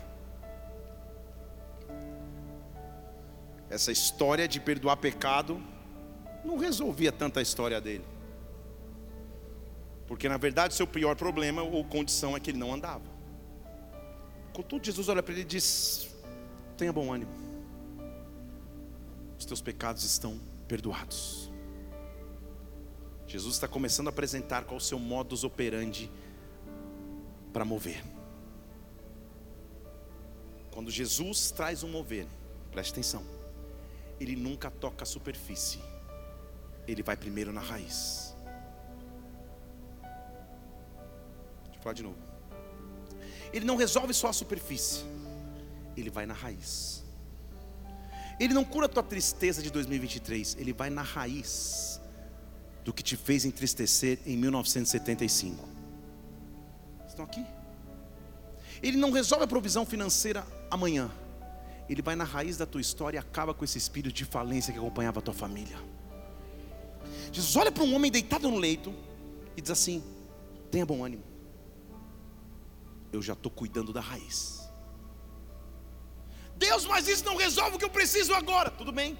Essa história de perdoar pecado não resolvia tanta a história dele. Porque na verdade seu pior problema ou condição é que ele não andava. Contudo, Jesus olha para ele e diz: Tenha bom ânimo, os teus pecados estão perdoados. Jesus está começando a apresentar qual o seu modus operandi para mover. Quando Jesus traz um mover, preste atenção, ele nunca toca a superfície, ele vai primeiro na raiz. Eu falar de novo. Ele não resolve só a superfície, ele vai na raiz. Ele não cura a tua tristeza de 2023, ele vai na raiz do que te fez entristecer em 1975. Estão aqui? Ele não resolve a provisão financeira amanhã. Ele vai na raiz da tua história e acaba com esse espírito de falência que acompanhava a tua família. Jesus olha para um homem deitado no leito e diz assim: tenha bom ânimo eu já estou cuidando da raiz. Deus, mas isso não resolve o que eu preciso agora. Tudo bem,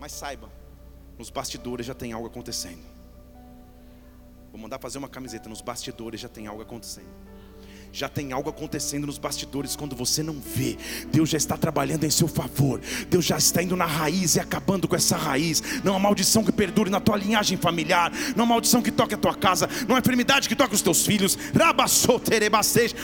mas saiba, nos bastidores já tem algo acontecendo. Vou mandar fazer uma camiseta, nos bastidores já tem algo acontecendo já tem algo acontecendo nos bastidores quando você não vê. Deus já está trabalhando em seu favor. Deus já está indo na raiz e acabando com essa raiz. Não há maldição que perdure na tua linhagem familiar. Não há maldição que toque a tua casa. Não há enfermidade que toque os teus filhos.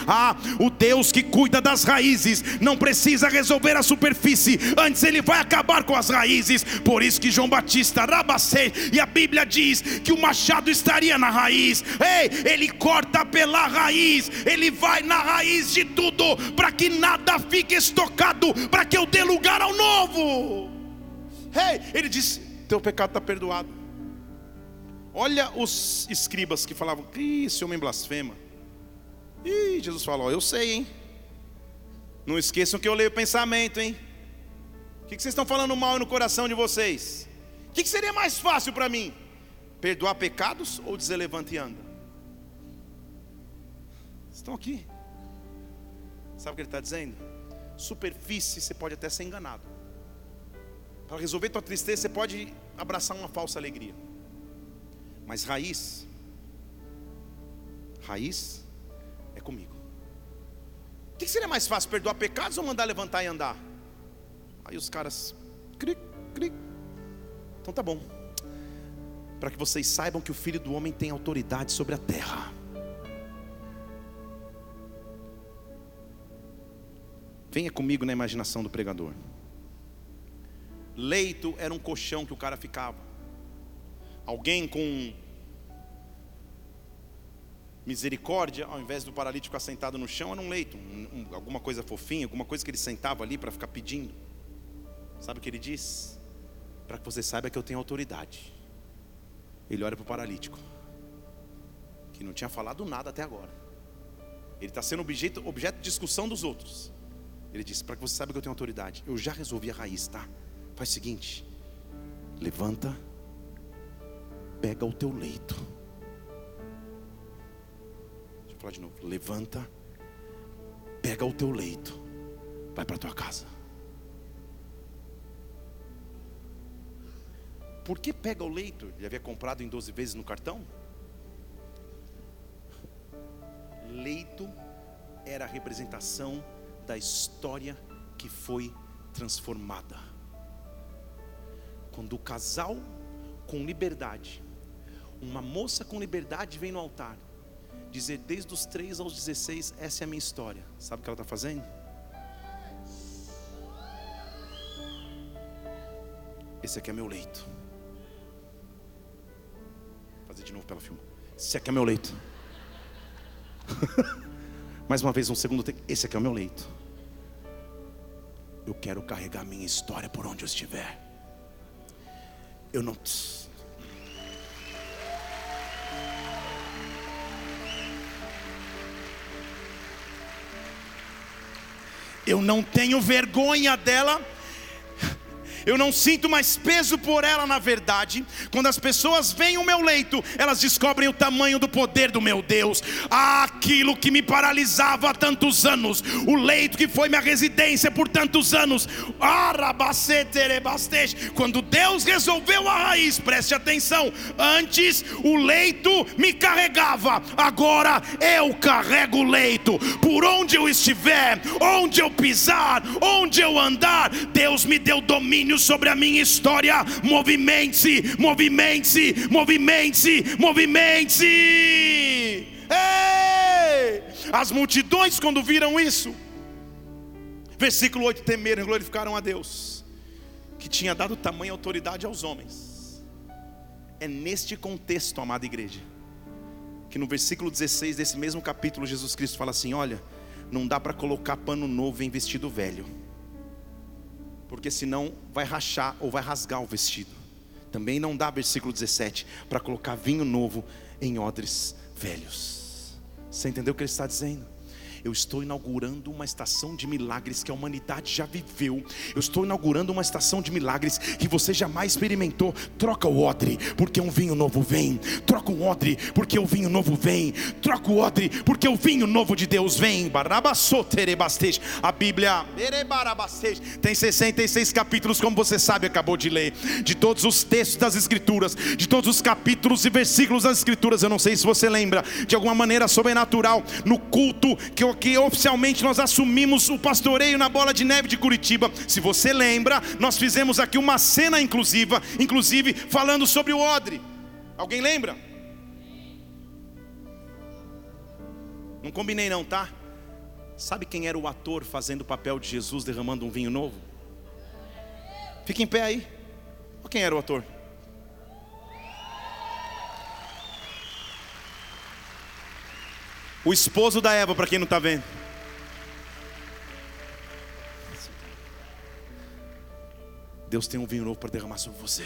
Ah, o Deus que cuida das raízes não precisa resolver a superfície. Antes ele vai acabar com as raízes. Por isso que João Batista, Rabacei, e a Bíblia diz que o machado estaria na raiz. Ei, ele corta pela raiz. Ele vai na raiz de tudo, para que nada fique estocado, para que eu dê lugar ao novo. Hey, ele disse: Teu pecado está perdoado. Olha os escribas que falavam: Ih, esse homem blasfema. E Jesus falou: Eu sei, hein? Não esqueçam que eu leio o pensamento, hein? O que vocês estão falando mal no coração de vocês? O que seria mais fácil para mim? Perdoar pecados ou dizer levante e anda? Estão aqui. Sabe o que ele está dizendo? Superfície você pode até ser enganado. Para resolver tua tristeza, você pode abraçar uma falsa alegria. Mas raiz, raiz é comigo. O que seria mais fácil, perdoar pecados ou mandar levantar e andar? Aí os caras, cric, cric. Então tá bom. Para que vocês saibam que o Filho do Homem tem autoridade sobre a terra. Venha comigo na imaginação do pregador. Leito era um colchão que o cara ficava. Alguém com misericórdia, ao invés do paralítico ficar sentado no chão, era um leito, um, um, alguma coisa fofinha, alguma coisa que ele sentava ali para ficar pedindo. Sabe o que ele diz? Para que você saiba que eu tenho autoridade. Ele olha para o paralítico, que não tinha falado nada até agora. Ele está sendo objeto, objeto de discussão dos outros. Ele disse: Para que você saiba que eu tenho autoridade, eu já resolvi a raiz, tá? Faz o seguinte: levanta, pega o teu leito. Deixa eu falar de novo: levanta, pega o teu leito, vai para tua casa. Por que pega o leito? Ele havia comprado em 12 vezes no cartão? Leito era a representação da história que foi transformada. Quando o casal com liberdade, uma moça com liberdade vem no altar, dizer desde os 3 aos 16, essa é a minha história. Sabe o que ela está fazendo? Esse aqui é meu leito. Vou fazer de novo pela filma. Esse aqui é meu leito. Mais uma vez, um segundo tempo. Esse aqui é o meu leito. Eu quero carregar minha história por onde eu estiver. Eu não. Eu não tenho vergonha dela eu não sinto mais peso por ela na verdade. Quando as pessoas veem o meu leito, elas descobrem o tamanho do poder do meu Deus. Aquilo que me paralisava há tantos anos, o leito que foi minha residência por tantos anos. Quando Deus resolveu a raiz, preste atenção. Antes o leito me carregava, agora eu carrego o leito. Por onde eu estiver, onde eu pisar, onde eu andar, Deus me deu domínio sobre a minha história. Movimente-se, movimente-se, movimente-se, movimente-se. As multidões, quando viram isso, versículo 8: temeram e glorificaram a Deus, que tinha dado tamanha autoridade aos homens. É neste contexto, amada igreja, que no versículo 16 desse mesmo capítulo, Jesus Cristo fala assim: Olha, não dá para colocar pano novo em vestido velho porque senão vai rachar ou vai rasgar o vestido. Também não dá, versículo 17, para colocar vinho novo em odres velhos. Você entendeu o que ele está dizendo? Eu estou inaugurando uma estação de milagres que a humanidade já viveu. Eu estou inaugurando uma estação de milagres que você jamais experimentou. Troca o odre, porque um vinho novo vem. Troca o odre, porque o vinho novo vem. Troca o odre, porque o vinho novo de Deus vem. A Bíblia tem 66 capítulos, como você sabe, acabou de ler. De todos os textos das Escrituras, de todos os capítulos e versículos das Escrituras. Eu não sei se você lembra, de alguma maneira sobrenatural, no culto que eu que oficialmente nós assumimos o pastoreio na Bola de Neve de Curitiba. Se você lembra, nós fizemos aqui uma cena inclusiva, inclusive falando sobre o odre. Alguém lembra? Não combinei não, tá? Sabe quem era o ator fazendo o papel de Jesus derramando um vinho novo? Fica em pé aí. Quem era o ator? O esposo da Eva, para quem não está vendo. Deus tem um vinho novo para derramar sobre você.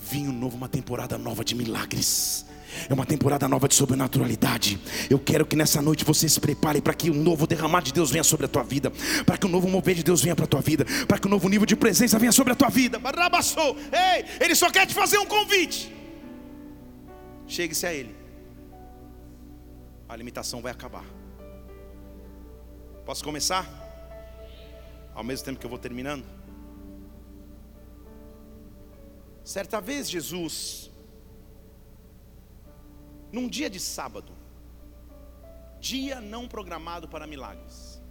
Vinho novo, uma temporada nova de milagres. É uma temporada nova de sobrenaturalidade. Eu quero que nessa noite você se prepare para que um novo derramar de Deus venha sobre a tua vida, para que um novo mover de Deus venha para a tua vida, para que um novo nível de presença venha sobre a tua vida. Ei, ele só quer te fazer um convite. Chegue-se a ele a limitação vai acabar. Posso começar? Ao mesmo tempo que eu vou terminando? Certa vez Jesus, num dia de sábado, dia não programado para milagres,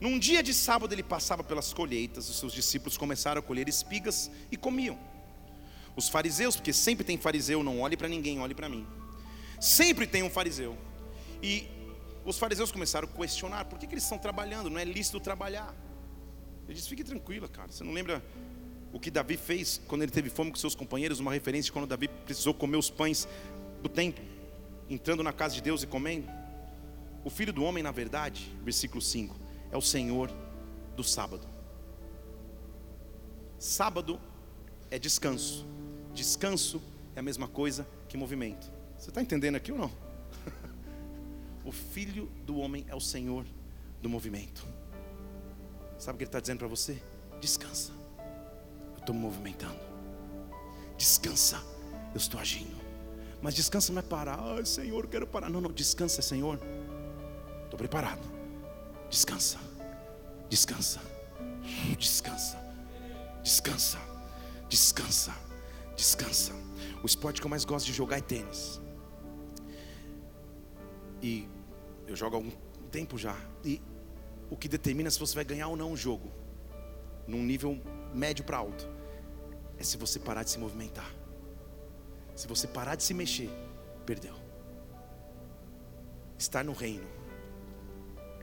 num dia de sábado ele passava pelas colheitas, os seus discípulos começaram a colher espigas e comiam. Os fariseus, porque sempre tem fariseu, não olhe para ninguém, olhe para mim. Sempre tem um fariseu. E os fariseus começaram a questionar: por que, que eles estão trabalhando? Não é lícito trabalhar. Ele disse: fique tranquila, cara. Você não lembra o que Davi fez quando ele teve fome com seus companheiros? Uma referência quando Davi precisou comer os pães do templo, entrando na casa de Deus e comendo. O filho do homem, na verdade, versículo 5, é o Senhor do sábado. Sábado é descanso. Descanso é a mesma coisa que movimento. Você está entendendo aqui ou não? o filho do homem é o Senhor do movimento. Sabe o que ele está dizendo para você? Descansa. Eu estou me movimentando. Descansa. Eu estou agindo. Mas descansa não é parar. Ai, Senhor, eu quero parar. Não, não. Descansa, Senhor. Estou preparado. Descansa. Descansa. Descansa. Descansa, descansa, descansa. O esporte que eu mais gosto de jogar é tênis. E eu jogo há algum tempo já. E o que determina se você vai ganhar ou não o jogo, num nível médio para alto, é se você parar de se movimentar. Se você parar de se mexer, perdeu. Estar no reino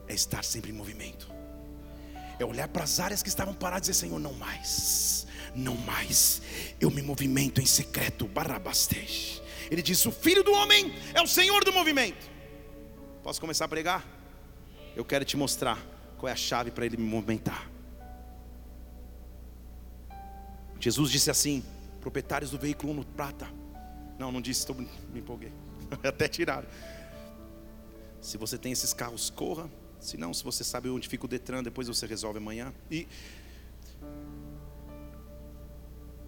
é estar sempre em movimento. É olhar para as áreas que estavam paradas e dizer: Senhor, não mais, não mais. Eu me movimento em secreto, barabastej. Ele diz: O filho do homem é o Senhor do movimento. Posso começar a pregar? Eu quero te mostrar qual é a chave para ele me movimentar. Jesus disse assim: proprietários do veículo no prata. Não, não disse, estou, me empolguei. Até tiraram. Se você tem esses carros, corra. Se não, se você sabe onde fica o Detran, depois você resolve amanhã. E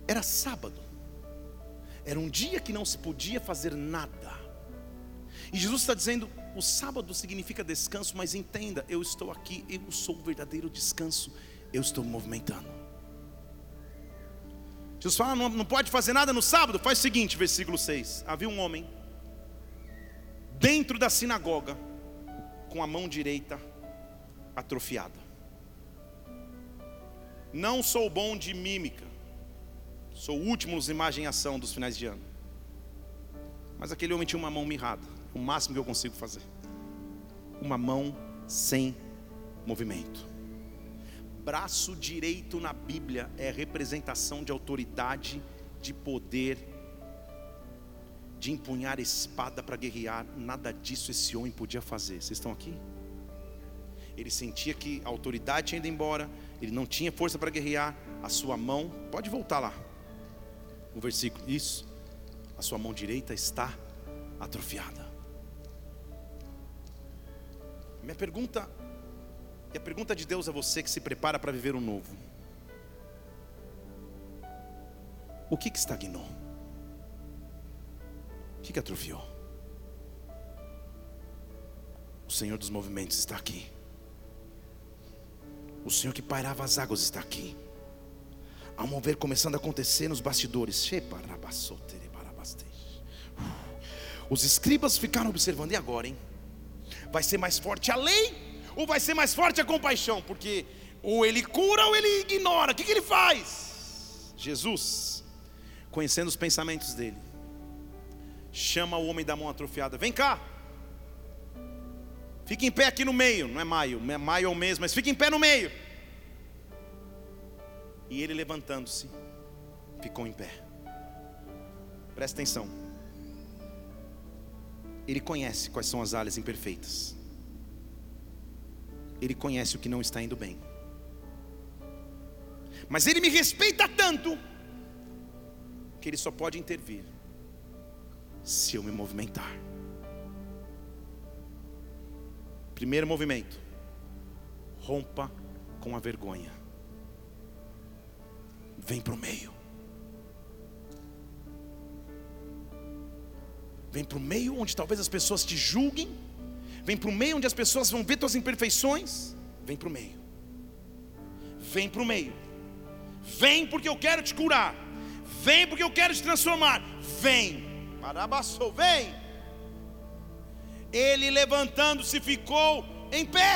era sábado. Era um dia que não se podia fazer nada. E Jesus está dizendo: o sábado significa descanso, mas entenda, eu estou aqui, eu sou o verdadeiro descanso, eu estou me movimentando. Jesus fala: não, não pode fazer nada no sábado. Faz o seguinte, versículo 6: Havia um homem dentro da sinagoga com a mão direita atrofiada. Não sou bom de mímica, sou o último nos imagem ação dos finais de ano. Mas aquele homem tinha uma mão mirrada, o máximo que eu consigo fazer. Uma mão sem movimento. Braço direito na Bíblia é representação de autoridade, de poder, de empunhar espada para guerrear, nada disso esse homem podia fazer. Vocês estão aqui? Ele sentia que a autoridade tinha ido embora, ele não tinha força para guerrear, a sua mão, pode voltar lá, o versículo, isso, a sua mão direita está atrofiada. Minha pergunta, e a pergunta de Deus a você que se prepara para viver o um novo: o que, que estagnou? que, que atrofiou? O Senhor dos movimentos está aqui. O Senhor que pairava as águas está aqui. Há um mover começando a acontecer nos bastidores. Os escribas ficaram observando, e agora, hein? Vai ser mais forte a lei ou vai ser mais forte a compaixão? Porque ou ele cura ou ele ignora. O que, que ele faz? Jesus, conhecendo os pensamentos dele, chama o homem da mão atrofiada: Vem cá. Fica em pé aqui no meio. Não é maio, não é maio ou mês, mas fica em pé no meio. E ele levantando-se, ficou em pé. Presta atenção. Ele conhece quais são as áreas imperfeitas. Ele conhece o que não está indo bem. Mas ele me respeita tanto que ele só pode intervir se eu me movimentar. Primeiro movimento: rompa com a vergonha. Vem para o meio. Vem para o meio onde talvez as pessoas te julguem. Vem para o meio onde as pessoas vão ver tuas imperfeições. Vem para o meio. Vem para o meio. Vem porque eu quero te curar. Vem porque eu quero te transformar. Vem Marabassou, vem. Ele levantando-se ficou em pé.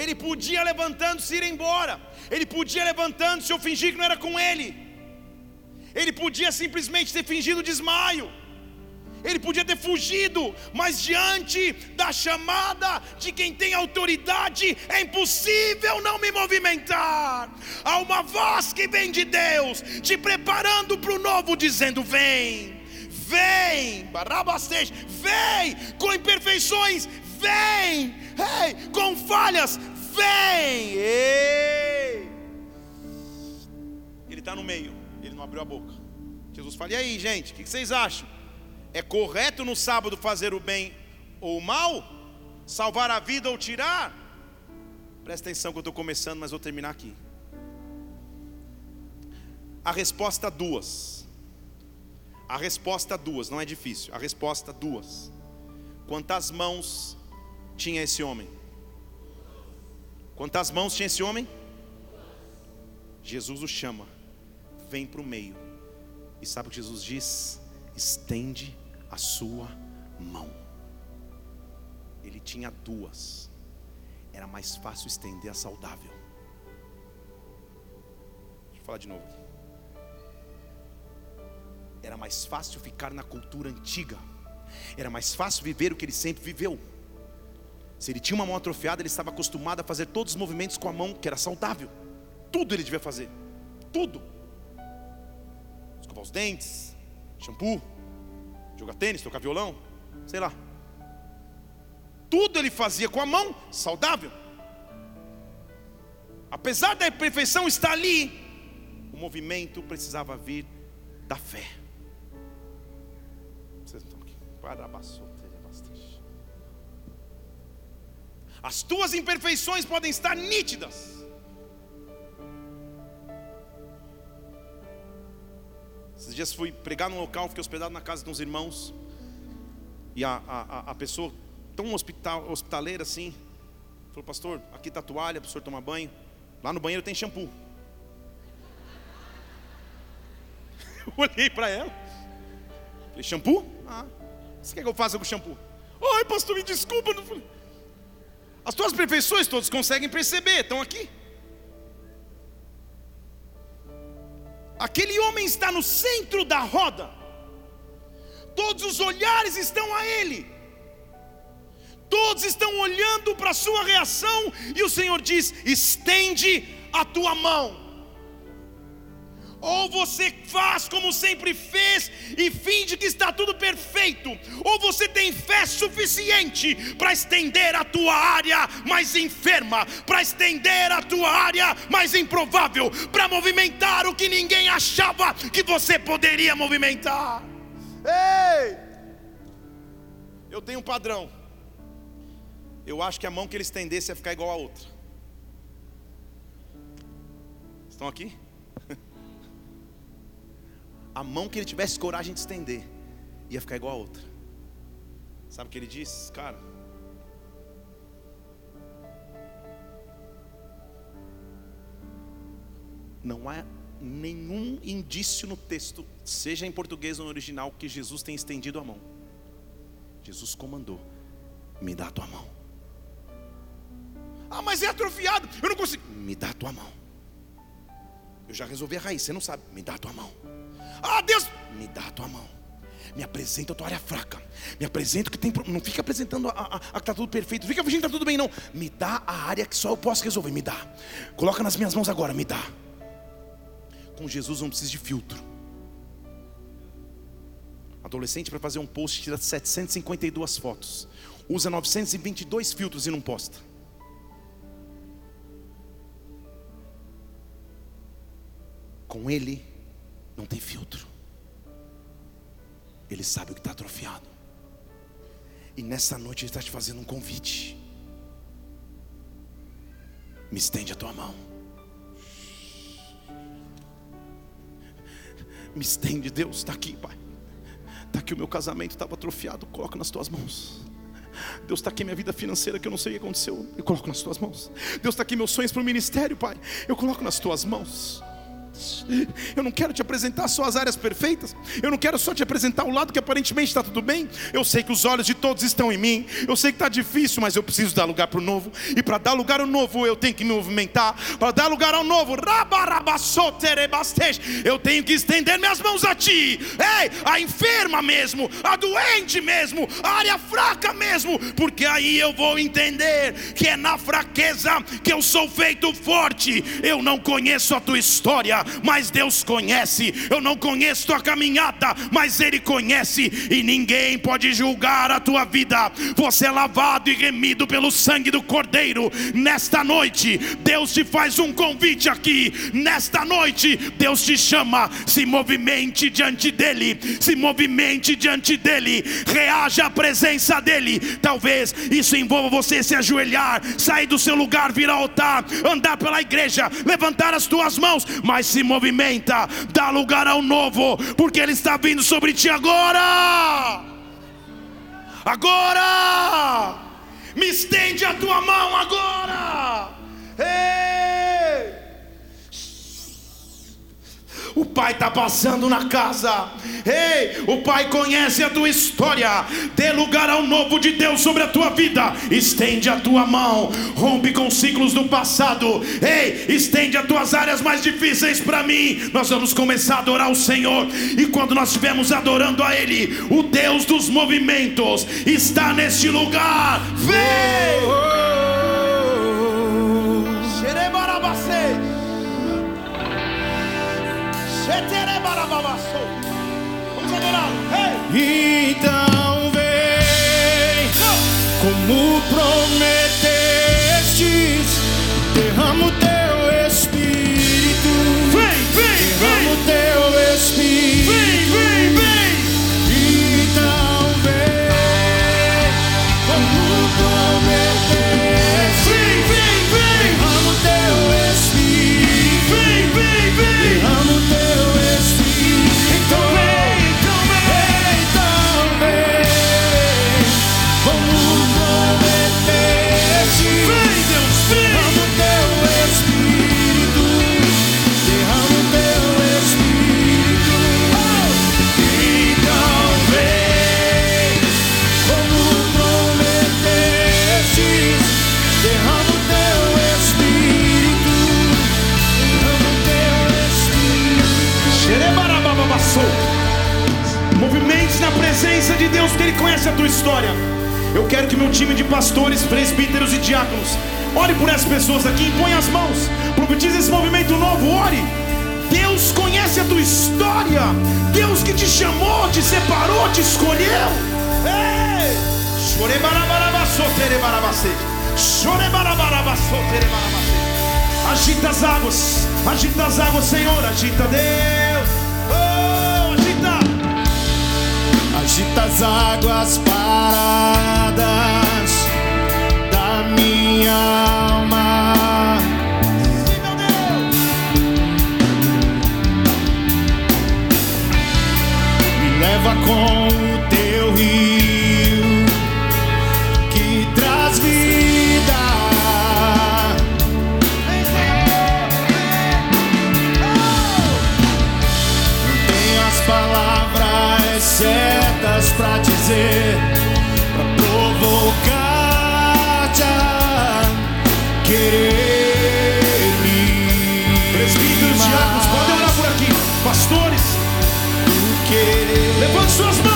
Ele podia levantando-se ir embora. Ele podia levantando-se ou fingir que não era com ele. Ele podia simplesmente ter fingido desmaio. Ele podia ter fugido, mas diante da chamada de quem tem autoridade, é impossível não me movimentar. Há uma voz que vem de Deus, te preparando para o novo, dizendo: Vem vem, Barabastej, vem, com imperfeições, vem, hey, com falhas, vem, Ei. ele está no meio, ele não abriu a boca. Jesus fala: e aí, gente, o que vocês acham? É correto no sábado fazer o bem ou o mal? Salvar a vida ou tirar? Presta atenção que eu estou começando, mas vou terminar aqui. A resposta duas. A resposta duas, não é difícil. A resposta duas. Quantas mãos tinha esse homem? Quantas mãos tinha esse homem? Jesus o chama, vem para o meio. E sabe o que Jesus diz? Estende a sua mão. Ele tinha duas. Era mais fácil estender a saudável. Deixa eu falar de novo aqui. Era mais fácil ficar na cultura antiga. Era mais fácil viver o que ele sempre viveu. Se ele tinha uma mão atrofiada, ele estava acostumado a fazer todos os movimentos com a mão que era saudável. Tudo ele devia fazer. Tudo. Escovar os dentes, shampoo, jogar tênis, tocar violão, sei lá. Tudo ele fazia com a mão saudável. Apesar da imperfeição estar ali, o movimento precisava vir da fé. Vocês estão aqui. As tuas imperfeições podem estar nítidas. Esses dias fui pregar num local, fiquei hospedado na casa de uns irmãos. E a, a, a pessoa, tão hospital, hospitaleira assim, falou: Pastor, aqui está a toalha para o senhor tomar banho. Lá no banheiro tem shampoo. Eu olhei para ela. Falei: Shampoo? Ah, você quer que eu faça com shampoo? Ai, pastor, me desculpa. As tuas perfeições todos conseguem perceber, estão aqui. Aquele homem está no centro da roda, todos os olhares estão a ele, todos estão olhando para a sua reação, e o Senhor diz: estende a tua mão. Ou você faz como sempre fez e finge que está tudo perfeito, ou você tem fé suficiente para estender a tua área mais enferma, para estender a tua área mais improvável, para movimentar o que ninguém achava que você poderia movimentar. Ei! Eu tenho um padrão. Eu acho que a mão que ele estendesse ia ficar igual a outra. Estão aqui? A mão que ele tivesse coragem de estender ia ficar igual a outra. Sabe o que ele diz? Cara, não há nenhum indício no texto, seja em português ou no original, que Jesus tenha estendido a mão. Jesus comandou: me dá a tua mão. Ah, mas é atrofiado, eu não consigo. Me dá a tua mão. Eu já resolvi a raiz, você não sabe. Me dá a tua mão. Ah, Deus, me dá a tua mão. Me apresenta a tua área fraca. Me apresenta o que tem. Não fica apresentando a, a, a que está tudo perfeito. Fica fingindo que está tudo bem, não. Me dá a área que só eu posso resolver. Me dá. Coloca nas minhas mãos agora. Me dá. Com Jesus não precisa de filtro. Adolescente para fazer um post tira 752 fotos. Usa 922 filtros e não posta. Com ele não tem filtro. Ele sabe o que está atrofiado. E nessa noite Ele está te fazendo um convite. Me estende a tua mão. Me estende, Deus, está aqui, Pai. Está aqui o meu casamento, estava atrofiado. Coloca nas tuas mãos. Deus está aqui minha vida financeira que eu não sei o que aconteceu. Eu coloco nas tuas mãos. Deus está aqui meus sonhos para o ministério, Pai. Eu coloco nas tuas mãos. Eu não quero te apresentar só as áreas perfeitas. Eu não quero só te apresentar o lado que aparentemente está tudo bem. Eu sei que os olhos de todos estão em mim. Eu sei que está difícil, mas eu preciso dar lugar para o novo. E para dar lugar ao novo, eu tenho que me movimentar. Para dar lugar ao novo, eu tenho que estender minhas mãos a ti. Ei, a enferma mesmo, a doente mesmo, a área fraca mesmo. Porque aí eu vou entender que é na fraqueza que eu sou feito forte. Eu não conheço a tua história mas Deus conhece. Eu não conheço tua caminhada, mas Ele conhece, e ninguém pode julgar a tua vida. Você é lavado e remido pelo sangue do Cordeiro. Nesta noite, Deus te faz um convite aqui. Nesta noite, Deus te chama. Se movimente diante dEle, se movimente diante dEle, reaja à presença dEle. Talvez isso envolva você se ajoelhar, sair do seu lugar, vir ao altar, andar pela igreja, levantar as tuas mãos, mas se movimenta, dá lugar ao novo, porque Ele está vindo sobre ti agora. Agora, me estende a tua mão agora. Ei! O Pai está passando na casa. Ei, o Pai conhece a tua história. Dê lugar ao novo de Deus sobre a tua vida. Estende a tua mão. Rompe com os ciclos do passado. Ei, estende as tuas áreas mais difíceis para mim. Nós vamos começar a adorar o Senhor. E quando nós estivermos adorando a Ele, o Deus dos movimentos está neste lugar. Vem! Adorar. Hey. Então vem, como prometestes, derrama o teu Agita as águas, agita as águas, Senhor, agita Deus. Oh, agita. Agita as águas paradas da minha alma. Sim, meu Deus. Me leva com o teu Sus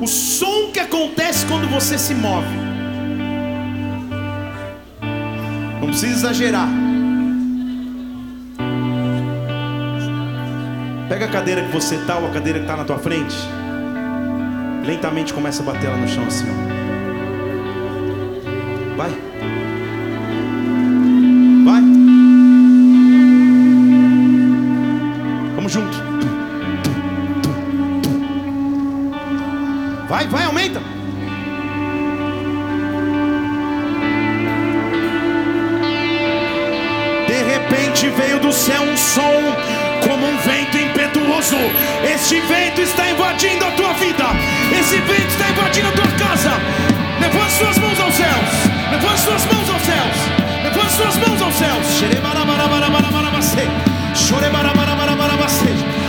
o som que acontece quando você se move. Não precisa exagerar. Pega a cadeira que você está ou a cadeira que está na tua frente. Lentamente começa a bater ela no chão assim. Ó. Vai. Vai. Vamos junto. Vai, vai, aumenta. De repente veio do céu um som como um vento impetuoso. Este vento está invadindo a tua vida. Esse vento está invadindo a tua casa. Levante suas mãos aos céus. Levante suas mãos aos céus. Levante suas mãos aos céus.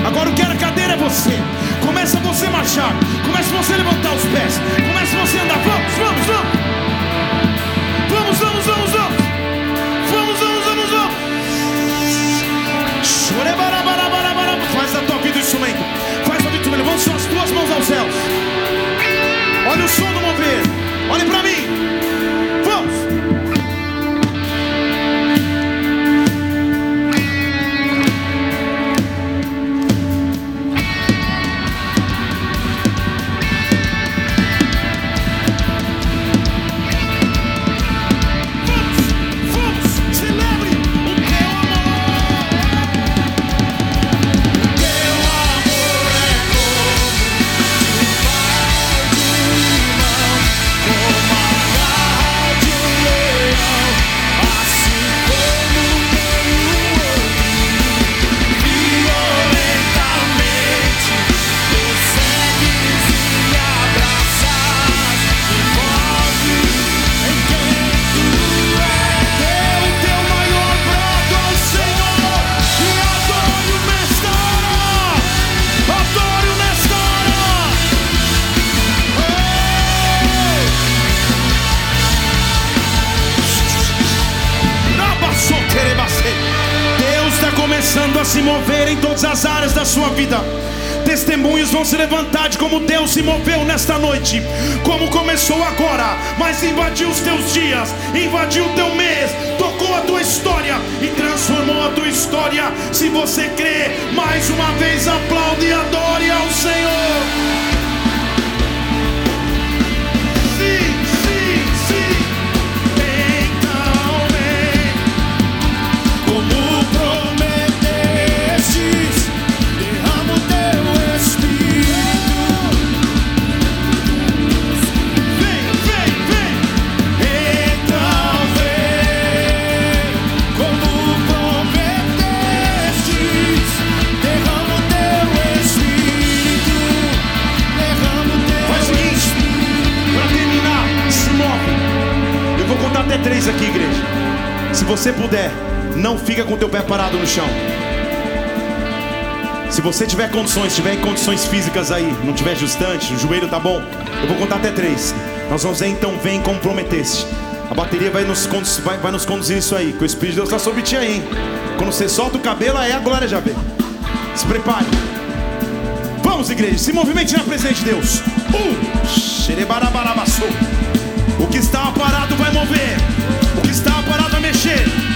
Agora eu quero a cadeira é você. Começa você marchar. Começa você levantar os pés. Começa você andar. Vamos, vamos, vamos. Vamos, vamos, vamos, vamos. Vamos, vamos, vamos, vamos. Faz da tua vida o instrumento. Faz da vida o instrumento. Levanta suas duas mãos aos céus. Olha o som do mover. Olhe para mim. Vamos, se moveu nesta noite, como começou agora, mas invadiu os teus dias, invadiu o teu mês, tocou a tua história e transformou a tua história. Se você crê, mais uma vez aplaude e adore ao Senhor. Até três aqui, igreja. Se você puder, não fica com o teu pé parado no chão. Se você tiver condições, tiver condições físicas aí, não tiver justante, o joelho tá bom, eu vou contar até três. Nós vamos então, vem como prometeste. A bateria vai nos, vai, vai nos conduzir isso aí, que o Espírito de Deus está sobre ti aí, hein? Quando você solta o cabelo, aí a glória já vem. Se prepare. Vamos, igreja, se movimente na presença de Deus. Um, xerebarabarabaçô. O que estava parado vai mover. O que estava parado vai mexer.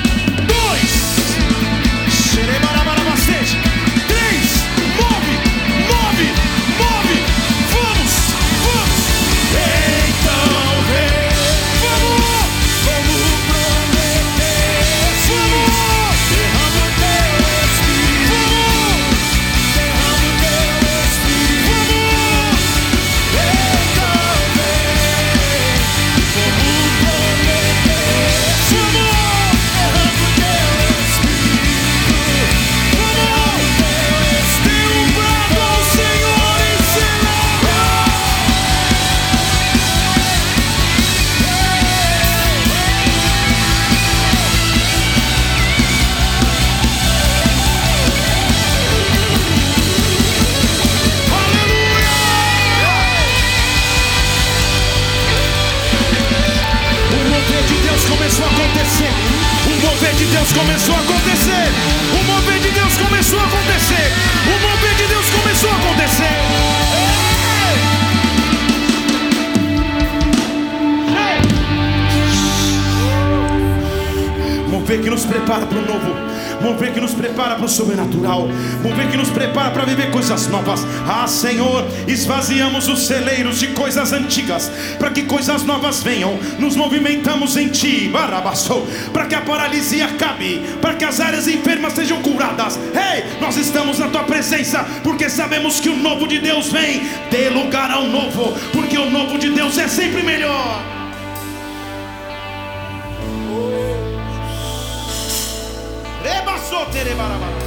Deus começou a acontecer. O mover de Deus começou a acontecer. O mover de Deus começou a acontecer. Ei! Mover que nos prepara para o novo mover que nos prepara para o sobrenatural, mover que nos prepara para viver coisas novas. Ah, Senhor, esvaziamos os celeiros de coisas antigas, para que coisas novas venham. Nos movimentamos em Ti, barabassou, para que a paralisia acabe, para que as áreas enfermas sejam curadas. Ei, nós estamos na Tua presença, porque sabemos que o novo de Deus vem. Dê lugar ao novo, porque o novo de Deus é sempre melhor. Ere barabara.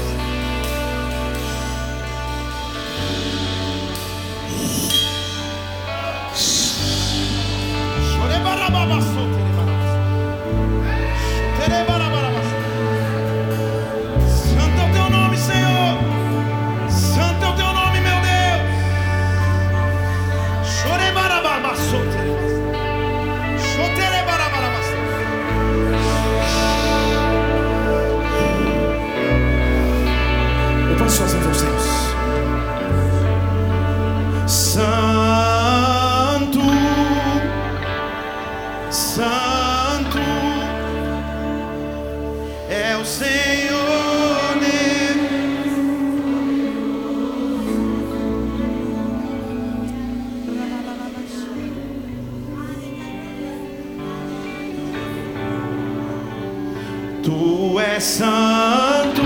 Santo.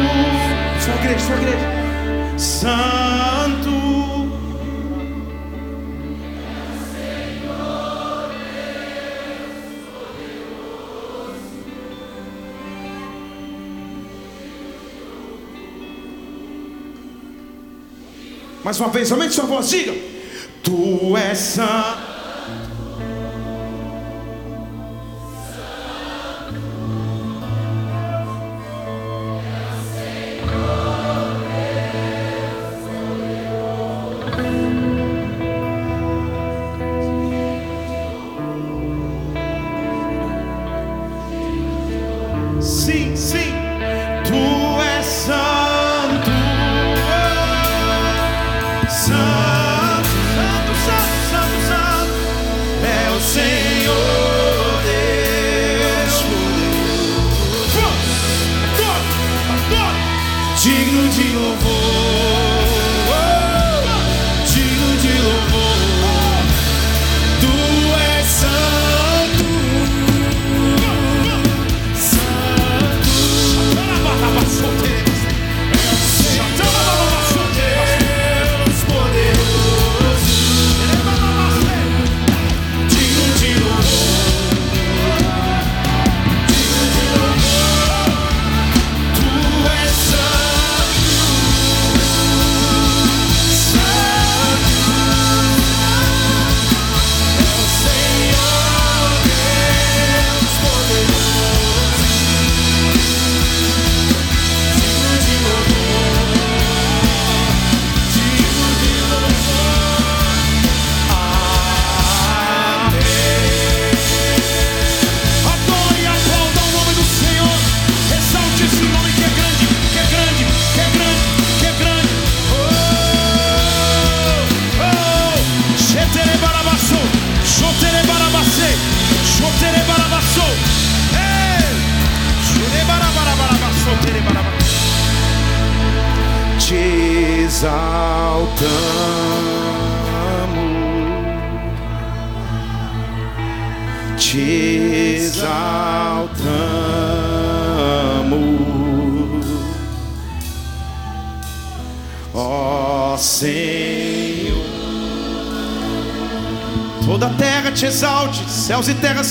Sua igreja, sua igreja. Santo. Mais uma vez, aumente sua voz, diga. Tu és santo.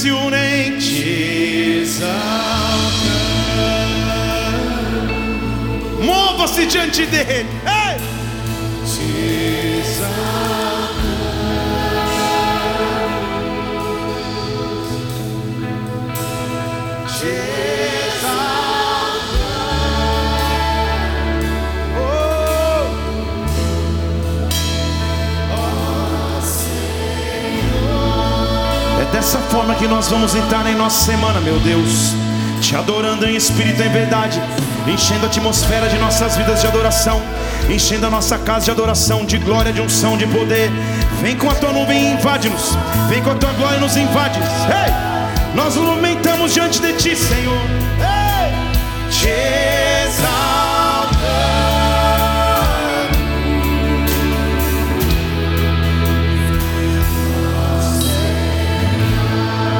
Céus enchendo a atmosfera de nossas vidas de adoração, enchendo a nossa casa de adoração, de glória, de unção, de poder. Vem com a tua nuvem e invade-nos, vem com a tua glória e nos invade. Ei! Nós nos movimentamos diante de ti, Senhor. Te exaltamos.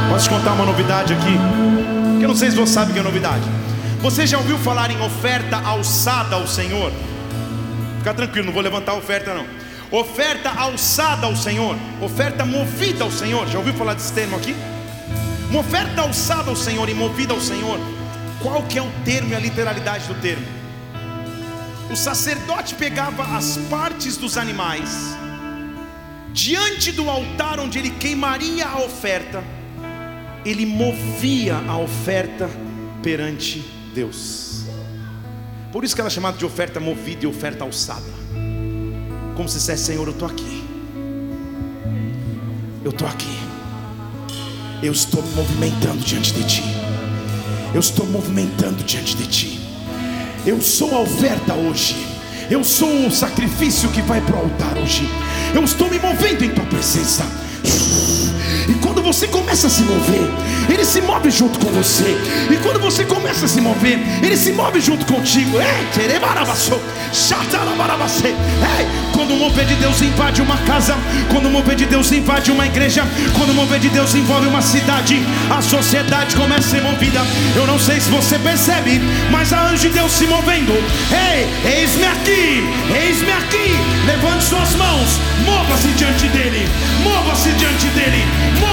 Posso te contar uma novidade aqui? Que eu não sei se você sabe que é novidade. Você já ouviu falar em oferta alçada ao Senhor? Fica tranquilo, não vou levantar a oferta não. Oferta alçada ao Senhor, oferta movida ao Senhor. Já ouviu falar desse termo aqui? Uma oferta alçada ao Senhor e movida ao Senhor. Qual que é o termo e a literalidade do termo? O sacerdote pegava as partes dos animais diante do altar onde ele queimaria a oferta, ele movia a oferta perante Deus. Por isso que ela é chamada de oferta movida e oferta alçada. Como se dissesse, Senhor, eu estou aqui. Eu estou aqui. Eu estou me movimentando diante de Ti. Eu estou movimentando diante de Ti. Eu sou a oferta hoje. Eu sou o sacrifício que vai para o altar hoje. Eu estou me movendo em Tua presença. Quando você começa a se mover, Ele se move junto com você. E quando você começa a se mover, Ele se move junto contigo. Ei, terebarabaçô, xatarabarabacê. Ei, quando o mover de Deus invade uma casa, quando o mover de Deus invade uma igreja, quando o mover de Deus envolve uma cidade, a sociedade começa a ser movida. Eu não sei se você percebe, mas há anjo de Deus se movendo. Ei, eis-me aqui, eis-me aqui. Levante suas mãos, mova-se diante dele, mova-se diante dele,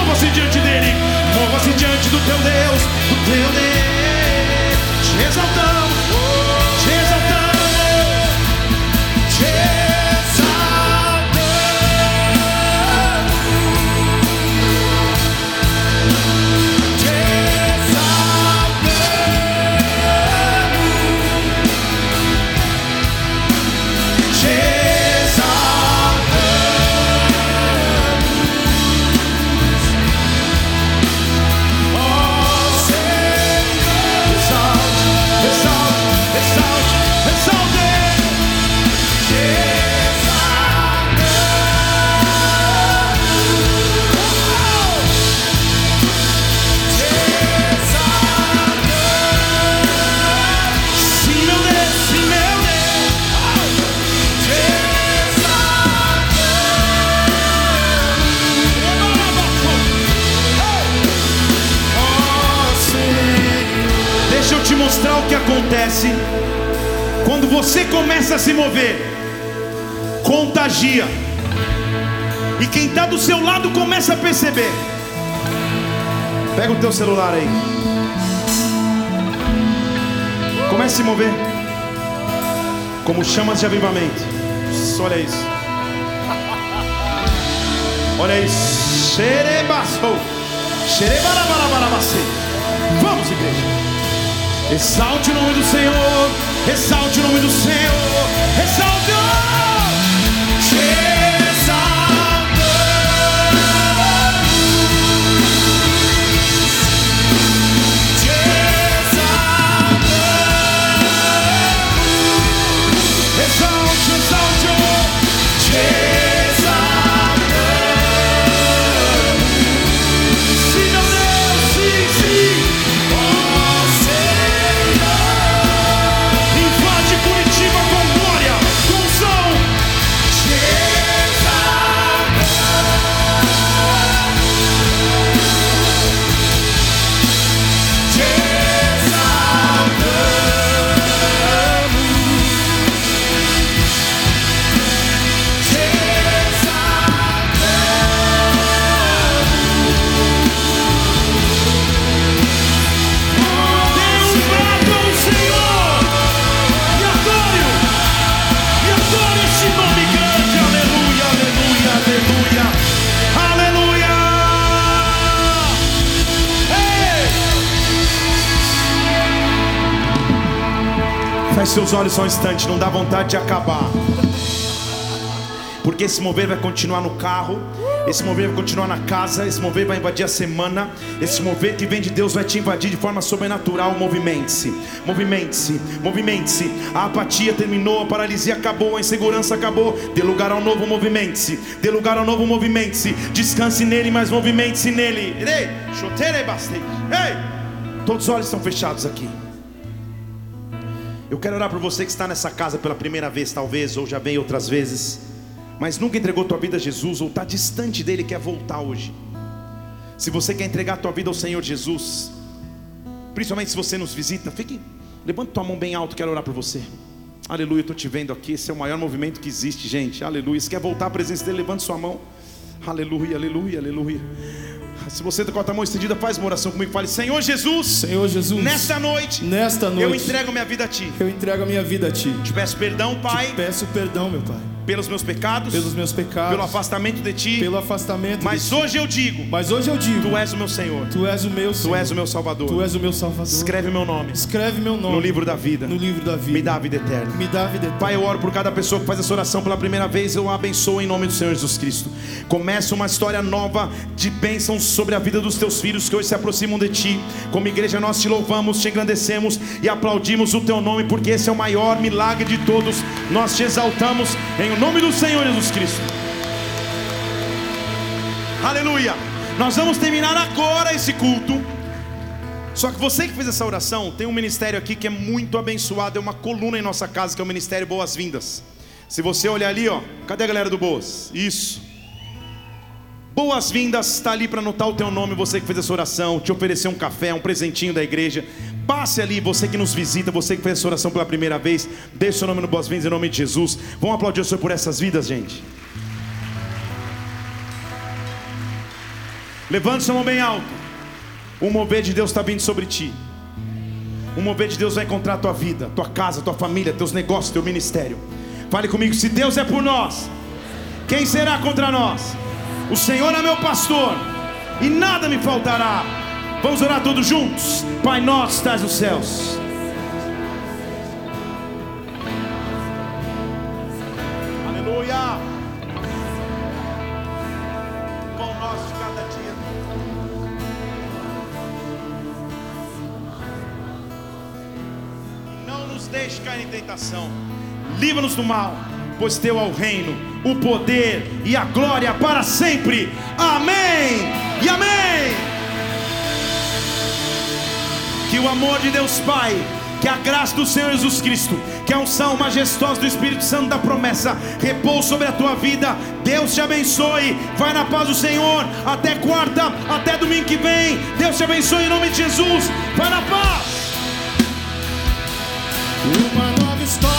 mova-se diante dele, mova-se diante do teu Deus, do teu Deus. Te exaltamos, que acontece quando você começa a se mover. Contagia. E quem está do seu lado começa a perceber. Pega o teu celular aí. Comece a se mover. Como chamas de avivamento. Olha isso. Olha isso. Xerebaçou. Vamos, igreja. Exalte o nome do Senhor. Exalte o nome do Senhor. Exalte. Te Feche seus olhos só um instante, não dá vontade de acabar. Porque esse mover vai continuar no carro, esse mover vai continuar na casa, esse mover vai invadir a semana, esse mover que vem de Deus vai te invadir de forma sobrenatural. Movimente-se, movimente-se, movimente-se. A apatia terminou, a paralisia acabou, a insegurança acabou. Dê lugar ao novo, movimente-se. Dê lugar ao novo, movimente-se. Descanse nele, mas movimente-se nele. Ei, todos os olhos estão fechados aqui. Eu quero orar por você que está nessa casa pela primeira vez, talvez, ou já veio outras vezes, mas nunca entregou tua vida a Jesus, ou está distante dele e quer voltar hoje. Se você quer entregar tua vida ao Senhor Jesus, principalmente se você nos visita, fique, levanta tua mão bem alto, quero orar por você. Aleluia, estou te vendo aqui, esse é o maior movimento que existe, gente. Aleluia. Se quer voltar à presença dele, levante sua mão. Aleluia, aleluia, aleluia. Se você está com a tua mão estendida, faz uma oração comigo. Fale, Senhor Jesus, Senhor Jesus, nesta noite, nesta noite eu entrego minha vida a Ti. eu entrego a minha vida a Ti. Te peço perdão, Pai, Peço perdão, meu Pai, pelos meus pecados, pelos meus pecados, pelo afastamento de Ti. pelo afastamento. Mas hoje eu digo: Mas hoje eu digo, Tu és o meu Senhor, Tu és o meu Tu Senhor, és o meu Salvador. Tu és o meu Salvador. Escreve meu nome Escreve meu nome no livro da vida. no livro da vida. Me dá a vida eterna. Me dá a vida eterna. Pai, eu oro por cada pessoa que faz essa oração pela primeira vez, eu a abençoo em nome do Senhor Jesus Cristo. Começa uma história nova de bênçãos sobre a vida dos teus filhos que hoje se aproximam de ti. Como igreja, nós te louvamos, te engrandecemos e aplaudimos o teu nome, porque esse é o maior milagre de todos. Nós te exaltamos em nome do Senhor Jesus Cristo. Aleluia. Nós vamos terminar agora esse culto. Só que você que fez essa oração, tem um ministério aqui que é muito abençoado, é uma coluna em nossa casa, que é o Ministério Boas-Vindas. Se você olhar ali, ó, cadê a galera do Boas? Isso. Boas-vindas, está ali para anotar o teu nome, você que fez essa oração, te oferecer um café, um presentinho da igreja. Passe ali, você que nos visita, você que fez essa oração pela primeira vez, deixe seu nome no Boas-Vindas em nome de Jesus. Vamos aplaudir o Senhor por essas vidas, gente. Levante sua mão bem alto. O mover de Deus está vindo sobre ti. O mover de Deus vai encontrar a tua vida, tua casa, tua família, teus negócios, teu ministério. Fale comigo, se Deus é por nós, quem será contra nós? O Senhor é meu pastor, e nada me faltará. Vamos orar todos juntos? Pai nosso, estás nos céus. Aleluia. Pão nosso de cada dia. Não nos deixe cair em tentação. Livra-nos do mal, pois teu é o reino, o poder e a glória para sempre. Amém. E amém. Que o amor de Deus Pai, que a graça do Senhor Jesus Cristo, que a unção majestosa do Espírito Santo da promessa repouse sobre a tua vida. Deus te abençoe. Vai na paz do Senhor. Até quarta, até domingo que vem. Deus te abençoe em nome de Jesus. Vai na paz. Uma nova história